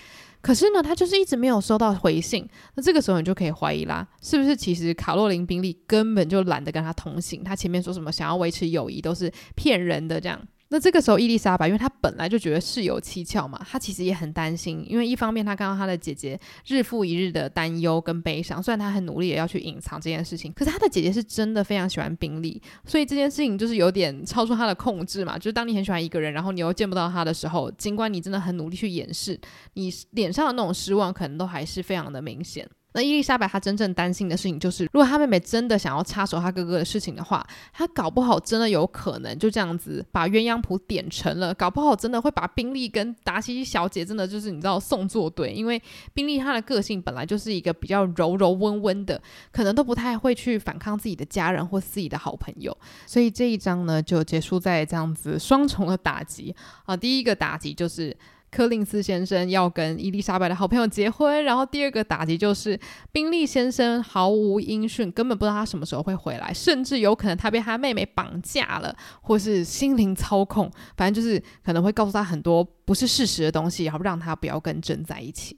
可是呢，他就是一直没有收到回信。那这个时候你就可以怀疑啦，是不是其实卡洛琳宾利根本就懒得跟他同行？他前面说什么想要维持友谊都是骗人的这样。那这个时候，伊丽莎白，因为她本来就觉得事有蹊跷嘛，她其实也很担心，因为一方面她看到她的姐姐日复一日的担忧跟悲伤，虽然她很努力也要去隐藏这件事情，可是她的姐姐是真的非常喜欢宾利，所以这件事情就是有点超出她的控制嘛。就是当你很喜欢一个人，然后你又见不到他的时候，尽管你真的很努力去掩饰，你脸上的那种失望，可能都还是非常的明显。那伊丽莎白她真正担心的事情就是，如果她妹妹真的想要插手她哥哥的事情的话，她搞不好真的有可能就这样子把鸳鸯谱点成了，搞不好真的会把宾利跟达西小姐真的就是你知道送作对，因为宾利她的个性本来就是一个比较柔柔温温的，可能都不太会去反抗自己的家人或自己的好朋友，所以这一章呢就结束在这样子双重的打击。啊，第一个打击就是。柯林斯先生要跟伊丽莎白的好朋友结婚，然后第二个打击就是宾利先生毫无音讯，根本不知道他什么时候会回来，甚至有可能他被他妹妹绑架了，或是心灵操控，反正就是可能会告诉他很多不是事实的东西，然后让他不要跟朕在一起。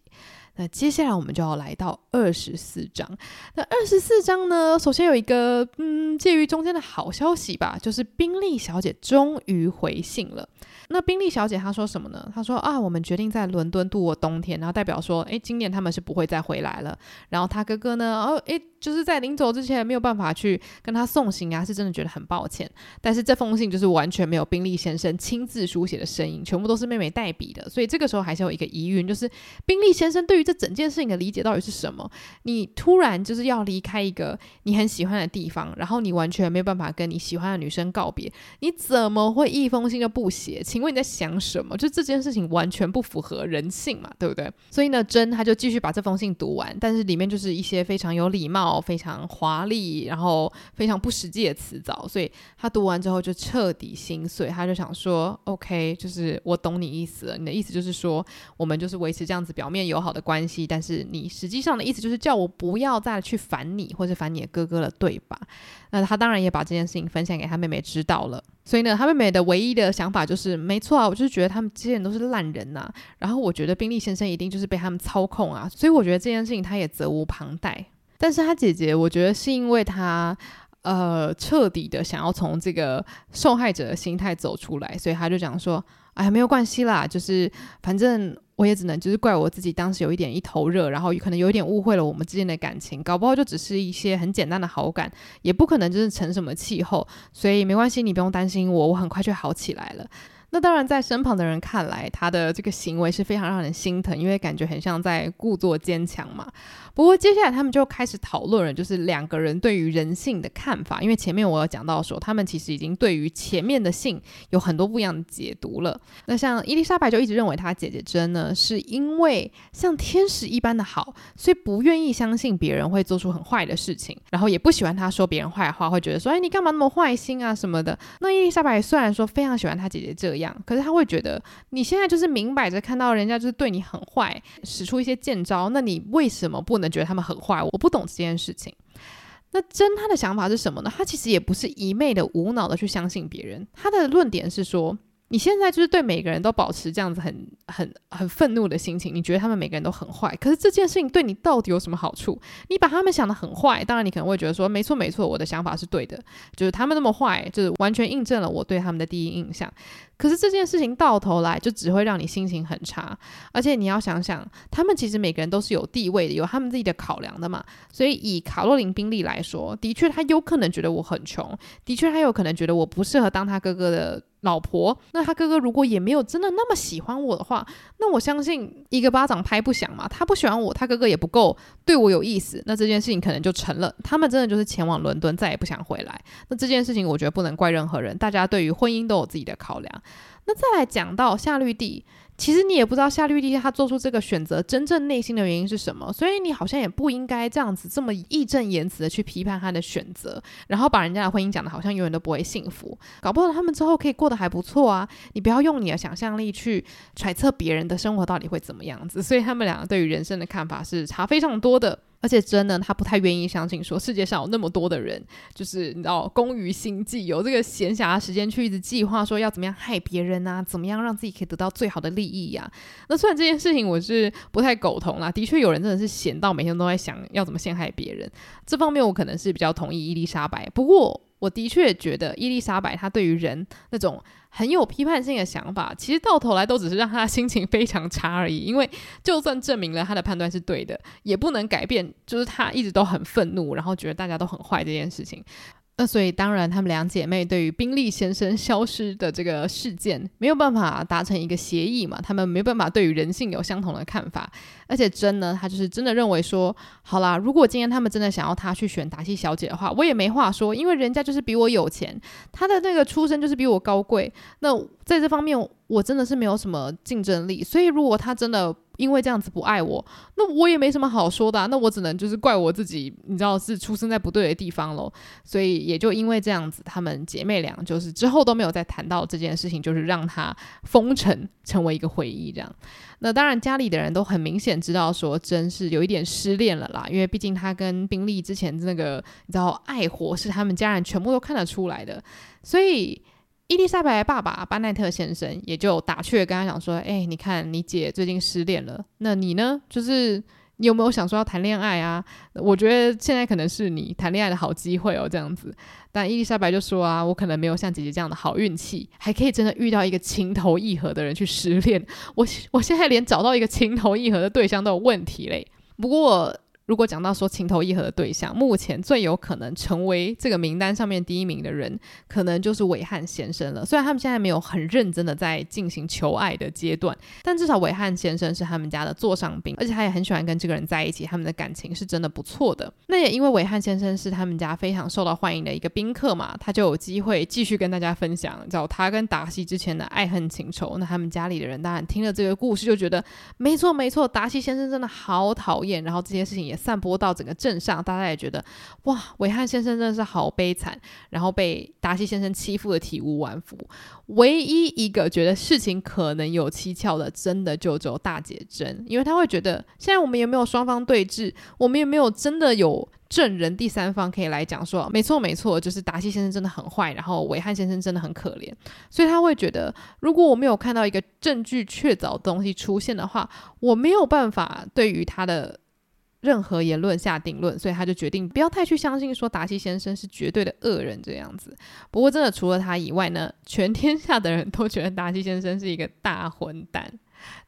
那接下来我们就要来到二十四章。那二十四章呢，首先有一个嗯介于中间的好消息吧，就是宾利小姐终于回信了。那宾利小姐她说什么呢？她说啊，我们决定在伦敦度过冬天，然后代表说，诶，今年他们是不会再回来了。然后他哥哥呢，哦，诶，就是在临走之前没有办法去跟他送行啊，是真的觉得很抱歉。但是这封信就是完全没有宾利先生亲自书写的声音，全部都是妹妹代笔的。所以这个时候还是有一个疑云，就是宾利先生对于这整件事情的理解到底是什么？你突然就是要离开一个你很喜欢的地方，然后你完全没有办法跟你喜欢的女生告别，你怎么会一封信都不写？请问你在想什么？就这件事情完全不符合人性嘛，对不对？所以呢，真他就继续把这封信读完，但是里面就是一些非常有礼貌、非常华丽，然后非常不实际的辞藻。所以他读完之后就彻底心碎，他就想说：“OK，就是我懂你意思了。你的意思就是说，我们就是维持这样子表面友好的关关系，但是你实际上的意思就是叫我不要再去烦你，或者烦你的哥哥了，对吧？”那他当然也把这件事情分享给他妹妹知道了。所以呢，他妹妹的唯一的想法就是，没错啊，我就是觉得他们这些人都是烂人呐、啊。然后我觉得宾利先生一定就是被他们操控啊。所以我觉得这件事情他也责无旁贷。但是他姐姐，我觉得是因为他呃彻底的想要从这个受害者的心态走出来，所以他就讲说，哎呀，没有关系啦，就是反正。我也只能就是怪我自己，当时有一点一头热，然后可能有一点误会了我们之间的感情，搞不好就只是一些很简单的好感，也不可能就是成什么气候，所以没关系，你不用担心我，我很快就好起来了。那当然，在身旁的人看来，他的这个行为是非常让人心疼，因为感觉很像在故作坚强嘛。不过接下来他们就开始讨论了，就是两个人对于人性的看法。因为前面我有讲到说，他们其实已经对于前面的性有很多不一样的解读了。那像伊丽莎白就一直认为她姐姐珍呢，是因为像天使一般的好，所以不愿意相信别人会做出很坏的事情，然后也不喜欢她说别人坏话，会觉得说，哎，你干嘛那么坏心啊什么的。那伊丽莎白虽然说非常喜欢她姐姐这样，可是她会觉得你现在就是明摆着看到人家就是对你很坏，使出一些贱招，那你为什么不能觉得他们很坏，我不懂这件事情。那真他的想法是什么呢？他其实也不是一昧的无脑的去相信别人，他的论点是说。你现在就是对每个人都保持这样子很很很愤怒的心情，你觉得他们每个人都很坏，可是这件事情对你到底有什么好处？你把他们想得很坏，当然你可能会觉得说，没错没错，我的想法是对的，就是他们那么坏，就是完全印证了我对他们的第一印象。可是这件事情到头来就只会让你心情很差，而且你要想想，他们其实每个人都是有地位的，有他们自己的考量的嘛。所以以卡洛琳宾利来说，的确他有可能觉得我很穷，的确他有可能觉得我不适合当他哥哥的。老婆，那他哥哥如果也没有真的那么喜欢我的话，那我相信一个巴掌拍不响嘛。他不喜欢我，他哥哥也不够对我有意思，那这件事情可能就成了。他们真的就是前往伦敦，再也不想回来。那这件事情，我觉得不能怪任何人，大家对于婚姻都有自己的考量。那再来讲到夏绿蒂。其实你也不知道夏绿蒂她做出这个选择真正内心的原因是什么，所以你好像也不应该这样子这么义正言辞的去批判她的选择，然后把人家的婚姻讲得好像永远都不会幸福，搞不好他们之后可以过得还不错啊！你不要用你的想象力去揣测别人的生活到底会怎么样子，所以他们两个对于人生的看法是差非常多的。而且真的，他不太愿意相信说世界上有那么多的人，就是你知道，工于心计，有这个闲暇时间去一直计划说要怎么样害别人啊，怎么样让自己可以得到最好的利益呀、那虽然这件事情我是不太苟同啦，的确有人真的是闲到每天都在想要怎么陷害别人，这方面我可能是比较同意伊丽莎白。不过我的确觉得伊丽莎白她对于人那种。很有批判性的想法，其实到头来都只是让她心情非常差而已。因为就算证明了她的判断是对的，也不能改变，就是她一直都很愤怒，然后觉得大家都很坏这件事情。那所以当然，她们两姐妹对于宾利先生消失的这个事件没有办法达成一个协议嘛，她们没有办法对于人性有相同的看法。而且真呢，她就是真的认为说，好啦，如果今天他们真的想要她去选达西小姐的话，我也没话说，因为人家就是比我有钱，她的那个出身就是比我高贵。那在这方面，我真的是没有什么竞争力。所以如果他真的，因为这样子不爱我，那我也没什么好说的啊，那我只能就是怪我自己，你知道是出生在不对的地方喽。所以也就因为这样子，她们姐妹俩就是之后都没有再谈到这件事情，就是让她封尘成为一个回忆这样。那当然家里的人都很明显知道说真是有一点失恋了啦，因为毕竟他跟宾利之前那个你知道爱火是他们家人全部都看得出来的，所以。伊丽莎白爸爸班奈特先生也就打趣跟他讲说：“哎、你看你姐最近失恋了，那你呢？就是你有没有想说要谈恋爱啊？我觉得现在可能是你谈恋爱的好机会哦，这样子。但伊丽莎白就说啊，我可能没有像姐姐这样的好运气，还可以真的遇到一个情投意合的人去失恋。我我现在连找到一个情投意合的对象都有问题嘞。不过。”如果讲到说情投意合的对象，目前最有可能成为这个名单上面第一名的人，可能就是韦汉先生了。虽然他们现在没有很认真的在进行求爱的阶段，但至少韦汉先生是他们家的座上宾，而且他也很喜欢跟这个人在一起，他们的感情是真的不错的。那也因为韦汉先生是他们家非常受到欢迎的一个宾客嘛，他就有机会继续跟大家分享，找他跟达西之前的爱恨情仇。那他们家里的人当然听了这个故事，就觉得没错没错，达西先生真的好讨厌，然后这些事情散播到整个镇上，大家也觉得哇，韦汉先生真的是好悲惨，然后被达西先生欺负的体无完肤。唯一一个觉得事情可能有蹊跷的，真的就只有大姐真，因为他会觉得现在我们也没有双方对峙，我们也没有真的有证人第三方可以来讲说，没错没错，就是达西先生真的很坏，然后韦汉先生真的很可怜，所以他会觉得，如果我没有看到一个证据确凿的东西出现的话，我没有办法对于他的。任何言论下定论，所以他就决定不要太去相信说达西先生是绝对的恶人这样子。不过真的除了他以外呢，全天下的人都觉得达西先生是一个大混蛋。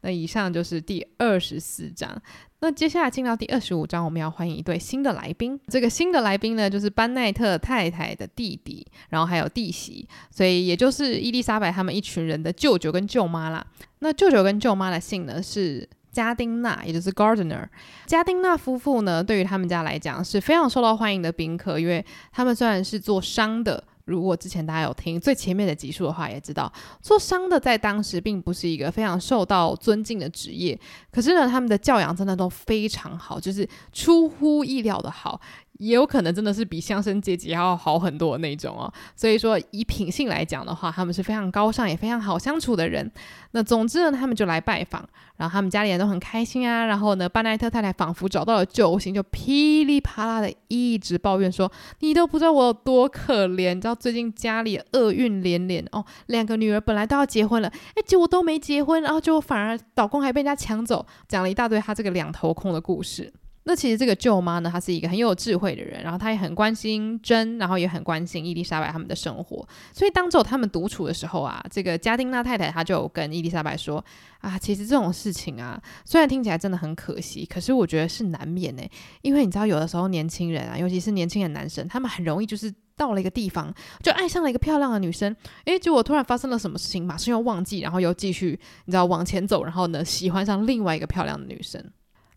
那以上就是第二十四章。那接下来进到第二十五章，我们要欢迎一对新的来宾。这个新的来宾呢，就是班奈特太太的弟弟，然后还有弟媳，所以也就是伊丽莎白他们一群人的舅舅跟舅妈啦。那舅舅跟舅妈的姓呢是。加丁纳，也就是 Gardener，加丁纳夫妇呢，对于他们家来讲是非常受到欢迎的宾客，因为他们虽然是做商的，如果之前大家有听最前面的集数的话，也知道做商的在当时并不是一个非常受到尊敬的职业，可是呢，他们的教养真的都非常好，就是出乎意料的好。也有可能真的是比乡绅阶级还要好很多的那种哦，所以说以品性来讲的话，他们是非常高尚也非常好相处的人。那总之呢，他们就来拜访，然后他们家里人都很开心啊。然后呢，班奈特太太仿佛找到了救星，就噼里啪啦的一直抱怨说：“你都不知道我有多可怜，你知道最近家里厄运连连哦，两个女儿本来都要结婚了，哎，结果都没结婚，然后结果反而老公还被人家抢走，讲了一大堆他这个两头空的故事。”那其实这个舅妈呢，她是一个很有智慧的人，然后她也很关心珍，然后也很关心伊丽莎白他们的生活。所以当只有他们独处的时候啊，这个嘉丁纳太太她就跟伊丽莎白说啊，其实这种事情啊，虽然听起来真的很可惜，可是我觉得是难免呢。因为你知道，有的时候年轻人啊，尤其是年轻的男生，他们很容易就是到了一个地方就爱上了一个漂亮的女生，诶，结果突然发生了什么事情，马上又忘记，然后又继续你知道往前走，然后呢喜欢上另外一个漂亮的女生。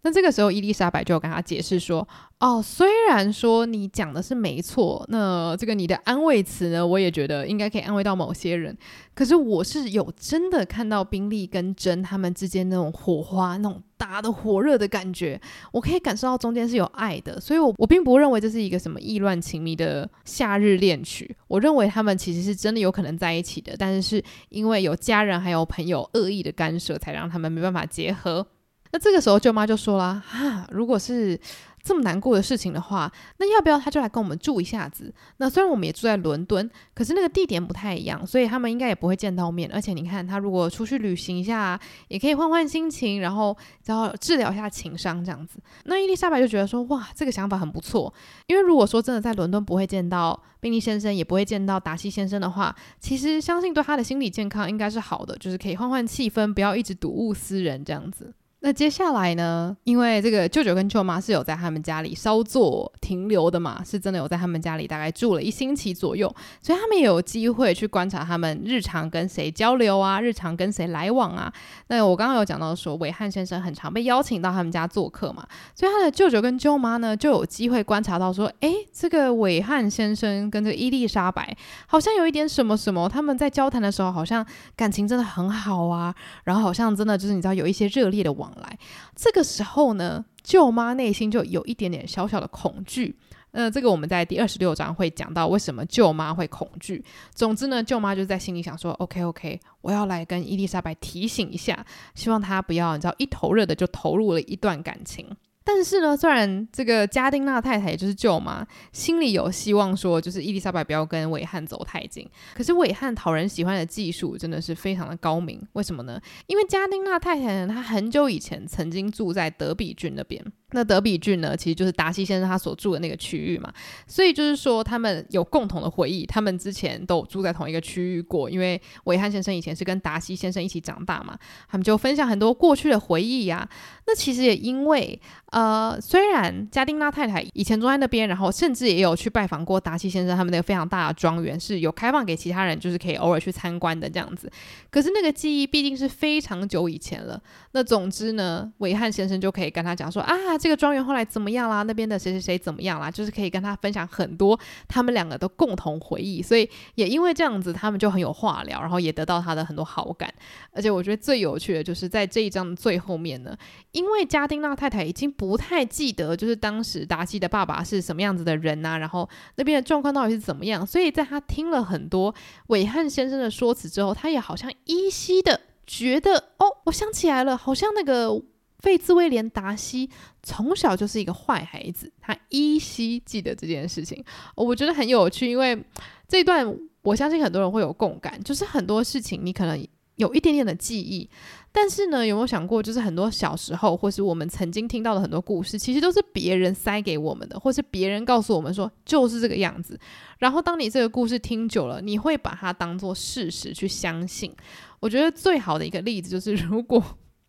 那这个时候，伊丽莎白就跟他解释说：“哦，虽然说你讲的是没错，那这个你的安慰词呢，我也觉得应该可以安慰到某些人。可是我是有真的看到宾利跟珍他们之间那种火花，那种打得火热的感觉，我可以感受到中间是有爱的。所以我，我并不认为这是一个什么意乱情迷的夏日恋曲。我认为他们其实是真的有可能在一起的，但是因为有家人还有朋友恶意的干涉，才让他们没办法结合。”那这个时候，舅妈就说啦：“哈，如果是这么难过的事情的话，那要不要他就来跟我们住一下子？那虽然我们也住在伦敦，可是那个地点不太一样，所以他们应该也不会见到面。而且你看，他如果出去旅行一下，也可以换换心情，然后然后治疗一下情伤这样子。那伊丽莎白就觉得说，哇，这个想法很不错。因为如果说真的在伦敦不会见到宾利先生，也不会见到达西先生的话，其实相信对他的心理健康应该是好的，就是可以换换气氛，不要一直睹物思人这样子。那接下来呢？因为这个舅舅跟舅妈是有在他们家里稍作停留的嘛，是真的有在他们家里大概住了一星期左右，所以他们也有机会去观察他们日常跟谁交流啊，日常跟谁来往啊。那我刚刚有讲到说，韦翰先生很常被邀请到他们家做客嘛，所以他的舅舅跟舅妈呢就有机会观察到说，诶，这个韦翰先生跟这个伊丽莎白好像有一点什么什么，他们在交谈的时候好像感情真的很好啊，然后好像真的就是你知道有一些热烈的往来，这个时候呢，舅妈内心就有一点点小小的恐惧。那这个我们在第二十六章会讲到为什么舅妈会恐惧。总之呢，舅妈就在心里想说：“OK OK，我要来跟伊丽莎白提醒一下，希望她不要你知道一头热的就投入了一段感情。”但是呢，虽然这个嘉丁纳太太也就是舅妈心里有希望说，就是伊丽莎白不要跟韦汉走太近，可是韦汉讨人喜欢的技术真的是非常的高明。为什么呢？因为嘉丁纳太太呢，她很久以前曾经住在德比郡那边。那德比郡呢，其实就是达西先生他所住的那个区域嘛，所以就是说他们有共同的回忆，他们之前都住在同一个区域过，因为韦汉先生以前是跟达西先生一起长大嘛，他们就分享很多过去的回忆呀、那其实也因为，呃，虽然嘉丁纳太太以前住在那边，然后甚至也有去拜访过达西先生他们那个非常大的庄园，是有开放给其他人，就是可以偶尔去参观的这样子。可是那个记忆毕竟是非常久以前了。那总之呢，韦汉先生就可以跟他讲说啊。这个庄园后来怎么样啦？那边的谁谁谁怎么样啦？就是可以跟他分享很多他们两个的共同回忆，所以也因为这样子，他们就很有话聊，然后也得到他的很多好感。而且我觉得最有趣的就是在这一章的最后面呢，因为加丁纳太太已经不太记得，就是当时达西的爸爸是什么样子的人呐、然后那边的状况到底是怎么样，所以在他听了很多韦翰先生的说辞之后，他也好像依稀的觉得，哦，我想起来了，好像那个。费兹威廉·达西从小就是一个坏孩子，他依稀记得这件事情，我觉得很有趣，因为这段我相信很多人会有共感，就是很多事情你可能有一点点的记忆，但是呢，有没有想过，就是很多小时候或是我们曾经听到的很多故事，其实都是别人塞给我们的，或是别人告诉我们说就是这个样子，然后当你这个故事听久了，你会把它当做事实去相信。我觉得最好的一个例子就是如果。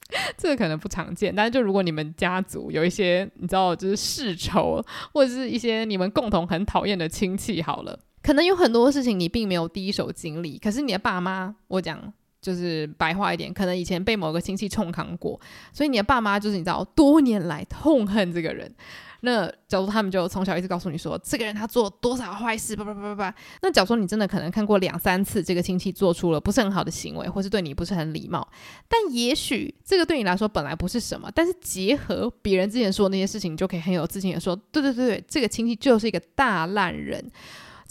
这个可能不常见，但是就如果你们家族有一些你知道，就是世仇，或者是一些你们共同很讨厌的亲戚，好了，可能有很多事情你并没有第一手经历，可是你的爸妈，我讲就是白话一点，可能以前被某个亲戚冲扛过，所以你的爸妈就是你知道，多年来痛恨这个人。那假如他们就从小一直告诉你说，这个人他做多少坏事，叭叭叭叭叭。那假如说你真的可能看过两三次这个亲戚做出了不是很好的行为，或是对你不是很礼貌，但也许这个对你来说本来不是什么，但是结合别人之前说的那些事情，就可以很有自信的说，对对对，这个亲戚就是一个大烂人。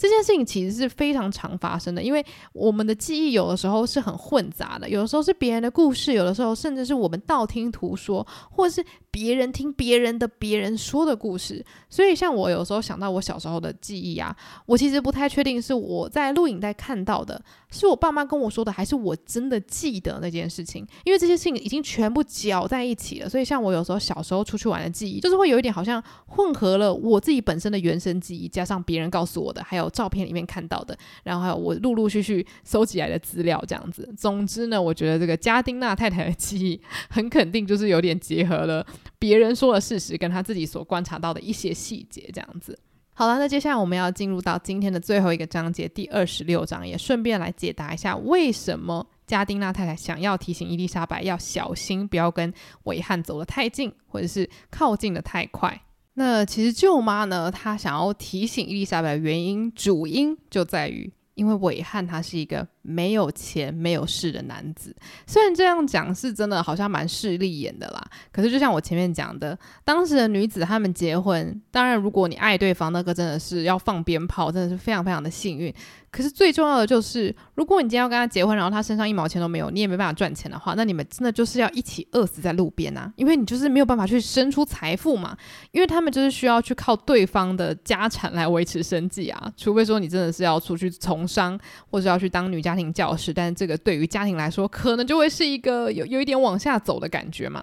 这件事情其实是非常常发生的，因为我们的记忆有的时候是很混杂的，有的时候是别人的故事，有的时候甚至是我们道听途说，或是别人听别人的别人说的故事。所以，像我有时候想到我小时候的记忆啊，我其实不太确定是我在录影带看到的，是我爸妈跟我说的，还是我真的记得那件事情。因为这些事情已经全部搅在一起了，所以像我有时候小时候出去玩的记忆，就是会有一点好像混合了我自己本身的原生记忆，加上别人告诉我的，还有。照片里面看到的，然后还有我陆陆续续收集来的资料，这样子。总之呢，我觉得这个加丁纳太太的记忆很肯定就是有点结合了别人说的事实跟他自己所观察到的一些细节，这样子。好了，那接下来我们要进入到今天的最后一个章节，第二十六章，也顺便来解答一下为什么加丁纳太太想要提醒伊丽莎白要小心，不要跟韦翰走得太近，或者是靠近得太快。那其实舅妈呢，她想要提醒伊丽莎白的原因，主因就在于，因为韦翰他是一个没有钱、没有势的男子。虽然这样讲是真的，好像蛮势利眼的啦。可是就像我前面讲的，当时的女子她们结婚，当然如果你爱对方，那个真的是要放鞭炮，真的是非常非常的幸运。可是最重要的就是，如果你今天要跟他结婚，然后他身上一毛钱都没有，你也没办法赚钱的话，那你们真的就是要一起饿死在路边啊！因为你就是没有办法去生出财富嘛，因为他们就是需要去靠对方的家产来维持生计啊。除非说你真的是要出去从商，或者要去当女家庭教室，但是这个对于家庭来说，可能就会是一个有有一点往下走的感觉嘛。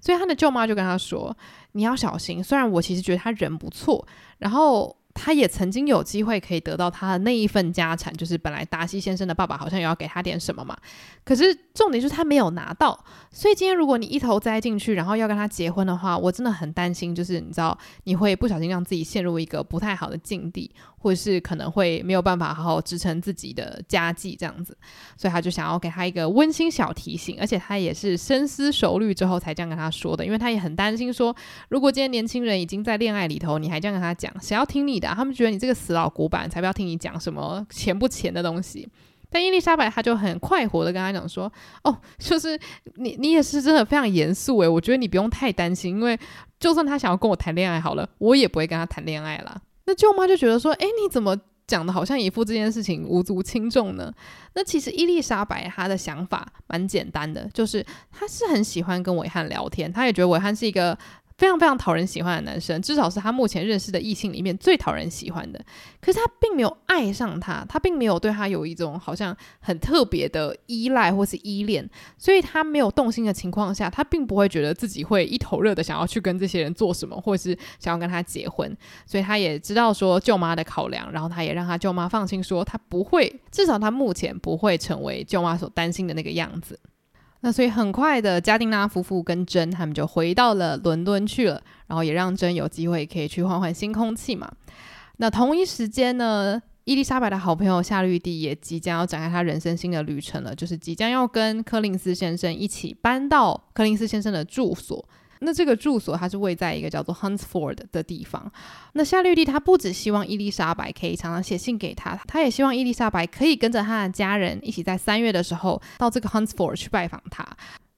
所以他的舅妈就跟他说：“你要小心。”虽然我其实觉得他人不错，然后。他也曾经有机会可以得到他的那一份家产，就是本来达西先生的爸爸好像也要给他点什么嘛。可是重点是他没有拿到，所以今天如果你一头栽进去，然后要跟他结婚的话，我真的很担心，就是你知道你会不小心让自己陷入一个不太好的境地，或者是可能会没有办法好好支撑自己的家计这样子。所以他就想要给他一个温馨小提醒，而且他也是深思熟虑之后才这样跟他说的，因为他也很担心说，如果今天年轻人已经在恋爱里头，你还这样跟他讲，谁要听你？他们觉得你这个死老古板，才不要听你讲什么钱不钱的东西。但伊丽莎白她就很快活的跟他讲说：“哦，就是你，你也是真的非常严肃诶，我觉得你不用太担心，因为就算他想要跟我谈恋爱好了，我也不会跟他谈恋爱啦。”那舅妈就觉得说：“诶，你怎么讲的好像一副这件事情无足轻重呢？”那其实伊丽莎白她的想法蛮简单的，就是她是很喜欢跟韦翰聊天，她也觉得韦翰是一个。非常非常讨人喜欢的男生，至少是他目前认识的异性里面最讨人喜欢的。可是他并没有爱上他，他并没有对他有一种好像很特别的依赖或是依恋，所以他没有动心的情况下，他并不会觉得自己会一头热的想要去跟这些人做什么，或是想要跟他结婚。所以他也知道说舅妈的考量，然后他也让他舅妈放心说他不会，至少他目前不会成为舅妈所担心的那个样子。那所以很快的，嘉丁纳夫妇跟珍他们就回到了伦敦去了，然后也让珍有机会可以去换换新空气嘛。那同一时间呢，伊丽莎白的好朋友夏绿蒂也即将要展开她人生新的旅程了，就是即将要跟柯林斯先生一起搬到柯林斯先生的住所。那这个住所它是位在一个叫做 Huntsford 的地方。那夏绿蒂他不只希望伊丽莎白可以常常写信给他，他也希望伊丽莎白可以跟着他的家人一起在三月的时候到这个 Huntsford 去拜访他。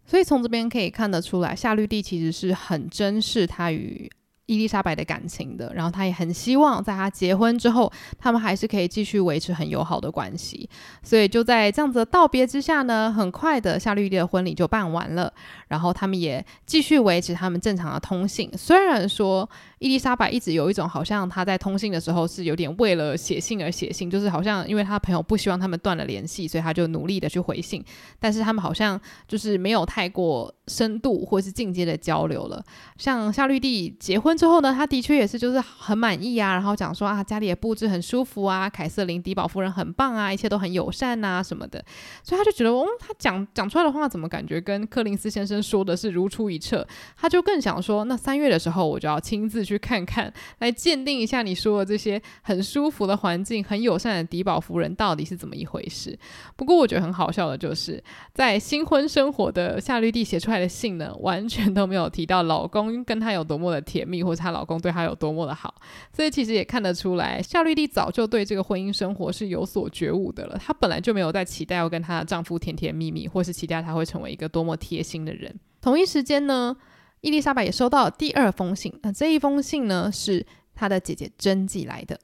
所以从这边可以看得出来，夏绿蒂其实是很珍视他与伊丽莎白的感情的，然后他也很希望在他结婚之后，他们还是可以继续维持很友好的关系。所以就在这样子的道别之下呢，很快的夏绿蒂的婚礼就办完了，然后他们也继续维持他们正常的通信。虽然说伊丽莎白一直有一种好像他在通信的时候是有点为了写信而写信，就是好像因为他朋友不希望他们断了联系，所以他就努力的去回信，但是他们好像就是没有太过深度或是进阶的交流了。像夏绿蒂结婚之后呢，他的确也是就是很满意啊，然后讲说啊，家里也布置很舒服啊，凯瑟琳迪宝夫人很棒啊，一切都很友善啊什么的，所以他就觉得，哦，他讲讲出来的话怎么感觉跟柯林斯先生说的是如出一辙？他就更想说，那三月的时候我就要亲自去看看，来鉴定一下你说的这些很舒服的环境、很友善的迪宝夫人到底是怎么一回事。不过我觉得很好笑的就是，在新婚生活的夏绿蒂写出来她的信呢，完全都没有提到老公跟她有多么的甜蜜，或者她老公对她有多么的好，所以其实也看得出来，夏绿蒂早就对这个婚姻生活是有所觉悟的了。她本来就没有在期待要跟她的丈夫甜甜蜜蜜，或是期待他会成为一个多么贴心的人。同一时间呢，伊丽莎白也收到了第二封信。那这一封信呢，是她的姐姐珍寄来的。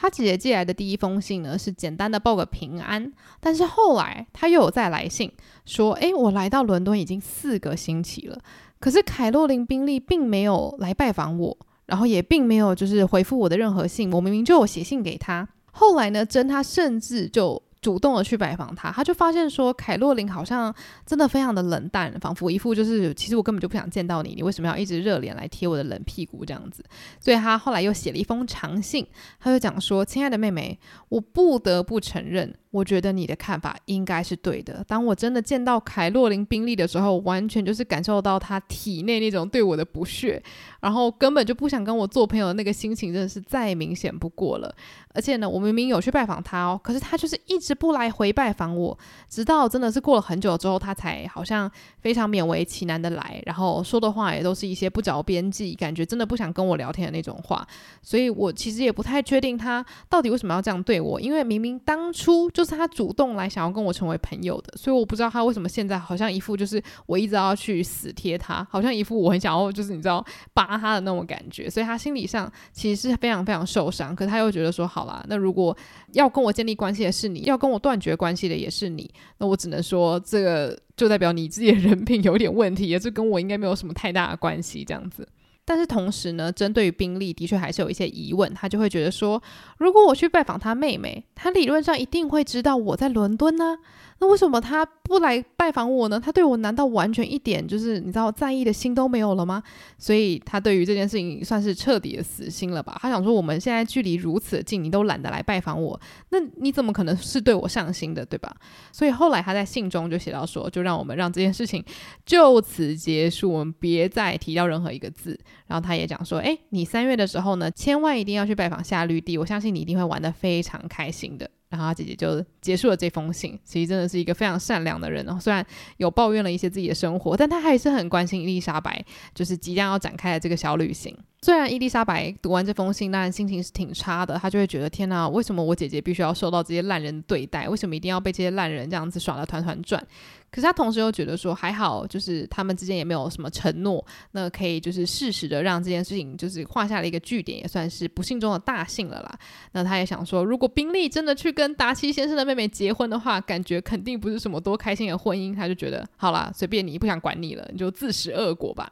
他姐姐寄来的第一封信呢，是简单的报个平安。但是后来他又有再来信，说：“诶，我来到伦敦已经四个星期了。”可是凯洛琳宾利并没有来拜访我，然后也并没有就是回复我的任何信。我明明就有写信给他。后来呢，真他甚至就主动的去拜访他，他就发现说凯洛琳好像真的非常的冷淡，仿佛一副就是其实我根本就不想见到你，你为什么要一直热脸来贴我的冷屁股这样子？所以他后来又写了一封长信，他就讲说：“亲爱的妹妹，我不得不承认。”我觉得你的看法应该是对的。当我真的见到凯洛琳宾利的时候，完全就是感受到他体内那种对我的不屑，然后根本就不想跟我做朋友的那个心情，真的是再明显不过了。而且呢，我明明有去拜访他哦，可是他就是一直不来回拜访我，直到真的是过了很久之后，他才好像非常勉为其难的来，然后说的话也都是一些不着边际，感觉真的不想跟我聊天的那种话。所以我其实也不太确定他到底为什么要这样对我，因为明明当初就。是他主动来想要跟我成为朋友的，所以我不知道他为什么现在好像一副就是我一直要去死贴他，好像一副我很想要就是你知道扒他的那种感觉，所以他心理上其实是非常非常受伤。可是他又觉得说，好啦，那如果要跟我建立关系的是你，要跟我断绝关系的也是你，那我只能说这个就代表你自己的人品有点问题，也是跟我应该没有什么太大的关系，这样子。但是同时呢，针对于宾利，的确还是有一些疑问。他就会觉得说，如果我去拜访他妹妹，他理论上一定会知道我在伦敦呢。那为什么他不来拜访我呢？他对我难道完全一点就是你知道在意的心都没有了吗？所以他对于这件事情算是彻底的死心了吧？他想说，我们现在距离如此近，你都懒得来拜访我，那你怎么可能是对我上心的，对吧？所以后来他在信中就写到说，就让我们让这件事情就此结束，我们别再提到任何一个字。然后他也讲说，诶，你三月的时候呢，千万一定要去拜访夏绿蒂，我相信你一定会玩得非常开心的。然后他姐姐就结束了这封信。其实真的是一个非常善良的人哦，虽然有抱怨了一些自己的生活，但他还是很关心伊丽莎白，就是即将要展开的这个小旅行。虽然伊丽莎白读完这封信，当然心情是挺差的，她就会觉得天哪，为什么我姐姐必须要受到这些烂人对待？为什么一定要被这些烂人这样子耍得团团转？可是他同时又觉得说，还好，就是他们之间也没有什么承诺，那可以就是适时的让这件事情就是画下了一个句点，也算是不幸中的大幸了啦。那他也想说，如果宾利真的去跟达奇先生的妹妹结婚的话，感觉肯定不是什么多开心的婚姻。他就觉得，好啦，随便你，不想管你了，你就自食恶果吧。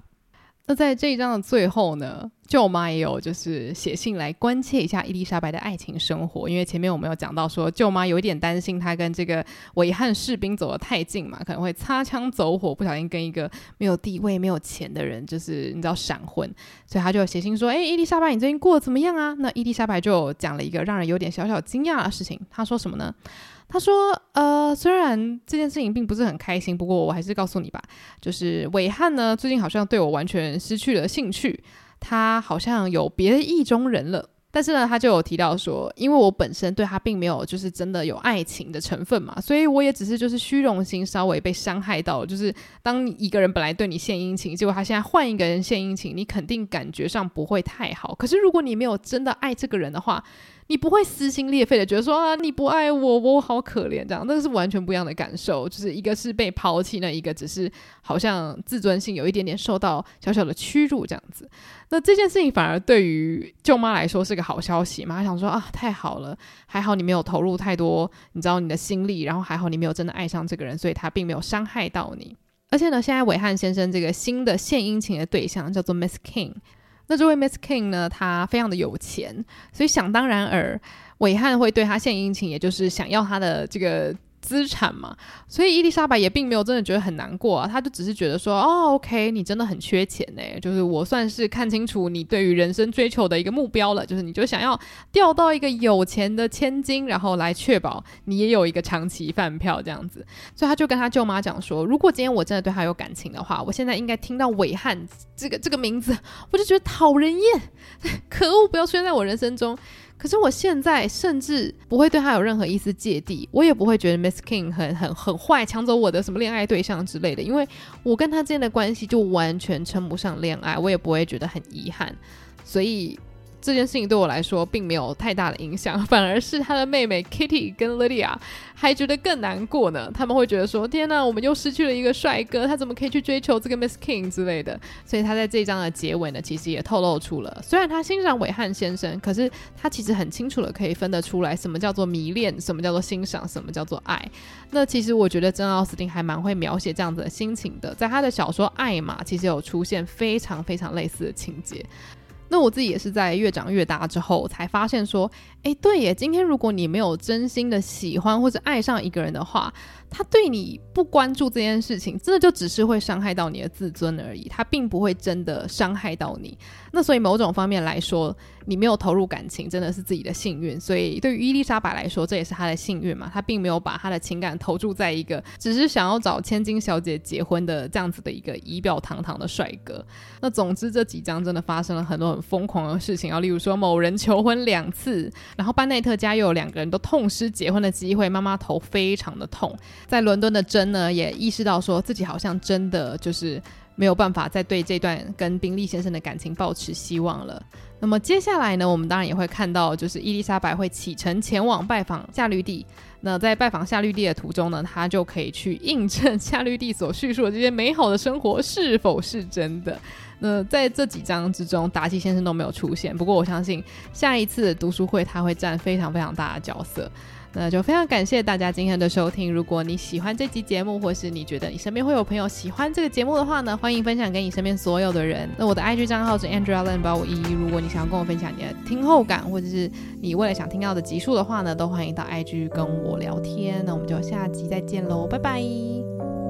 那在这一章的最后呢，舅妈也有就是写信来关切一下伊丽莎白的爱情生活，因为前面我们有讲到说，舅妈有一点担心她跟这个维汉士兵走得太近嘛，可能会擦枪走火，不小心跟一个没有地位、没有钱的人，就是你知道闪婚，所以她就写信说：“哎，伊丽莎白，你最近过得怎么样啊？”那伊丽莎白就讲了一个让人有点小小惊讶的事情，她说什么呢？他说：“呃，虽然这件事情并不是很开心，不过我还是告诉你吧，就是伟翰呢，最近好像对我完全失去了兴趣，他好像有别的意中人了。但是呢，他就有提到说，因为我本身对他并没有就是真的有爱情的成分嘛，所以我也只是就是虚荣心稍微被伤害到了。就是当一个人本来对你献殷勤，结果他现在换一个人献殷勤，你肯定感觉上不会太好。可是如果你没有真的爱这个人的话，你不会撕心裂肺的觉得说啊，你不爱我，我好可怜这样，那个是完全不一样的感受。就是一个是被抛弃，那一个只是好像自尊心有一点点受到小小的屈辱这样子。那这件事情反而对于舅妈来说是个好消息嘛？她想说啊，太好了，还好你没有投入太多，你知道你的心力，然后还好你没有真的爱上这个人，所以他并没有伤害到你。而且呢，现在韦翰先生这个新的献殷勤的对象叫做 Miss King。那这位 Miss King 呢，他非常的有钱，所以想当然尔，伟汉会对他献殷勤，也就是想要他的这个。资产嘛，所以伊丽莎白也并没有真的觉得很难过啊，她就只是觉得说，哦，OK，你真的很缺钱呢，就是我算是看清楚你对于人生追求的一个目标了，就是你就想要钓到一个有钱的千金，然后来确保你也有一个长期饭票这样子，所以他就跟他舅妈讲说，如果今天我真的对他有感情的话，我现在应该听到韦翰这个这个名字，我就觉得讨人厌，可恶，不要出现在我人生中。可是我现在甚至不会对他有任何一丝芥蒂，我也不会觉得 Miss King 很很很坏，抢走我的什么恋爱对象之类的，因为我跟他之间的关系就完全称不上恋爱，我也不会觉得很遗憾，所以。这件事情对我来说并没有太大的影响，反而是他的妹妹 Kitty 跟 Lydia 还觉得更难过呢。他们会觉得说：“天哪，我们又失去了一个帅哥，他怎么可以去追求这个 Miss King 之类的？”所以他在这一章的结尾呢，其实也透露出了，虽然他欣赏韦翰先生，可是他其实很清楚的可以分得出来，什么叫做迷恋，什么叫做欣赏，什么叫做爱。那其实我觉得珍奥斯汀还蛮会描写这样子的心情的，在他的小说《爱玛》其实有出现非常非常类似的情节。那我自己也是在越长越大之后才发现说，哎，对耶，今天如果你没有真心的喜欢或者爱上一个人的话，他对你不关注这件事情，真的就只是会伤害到你的自尊而已，他并不会真的伤害到你。那所以某种方面来说，你没有投入感情，真的是自己的幸运。所以对于伊丽莎白来说，这也是她的幸运嘛。她并没有把她的情感投注在一个只是想要找千金小姐结婚的这样子的一个仪表堂堂的帅哥。那总之这几章真的发生了很多疯狂的事情啊，例如说某人求婚两次，然后班内特家又有两个人都痛失结婚的机会，妈妈头非常的痛。在伦敦的珍呢，也意识到说自己好像真的就是没有办法再对这段跟宾利先生的感情抱持希望了。那么接下来呢，我们当然也会看到，就是伊丽莎白会启程前往拜访夏绿蒂。那在拜访夏绿蒂的途中呢，他就可以去印证 夏绿蒂所叙述的这些美好的生活是否是真的。那在这几章之中，达西先生都没有出现。不过我相信下一次读书会，他会占非常非常大的角色。那就非常感谢大家今天的收听。如果你喜欢这期节目，或是你觉得你身边会有朋友喜欢这个节目的话呢，欢迎分享给你身边所有的人。那我的 IG 账号是 Andrea Lan 八五一一。如果你想要跟我分享你的听后感，或者是你未来想听到的集数的话呢，都欢迎到 IG 跟我聊天。那我们就下集再见喽，拜拜。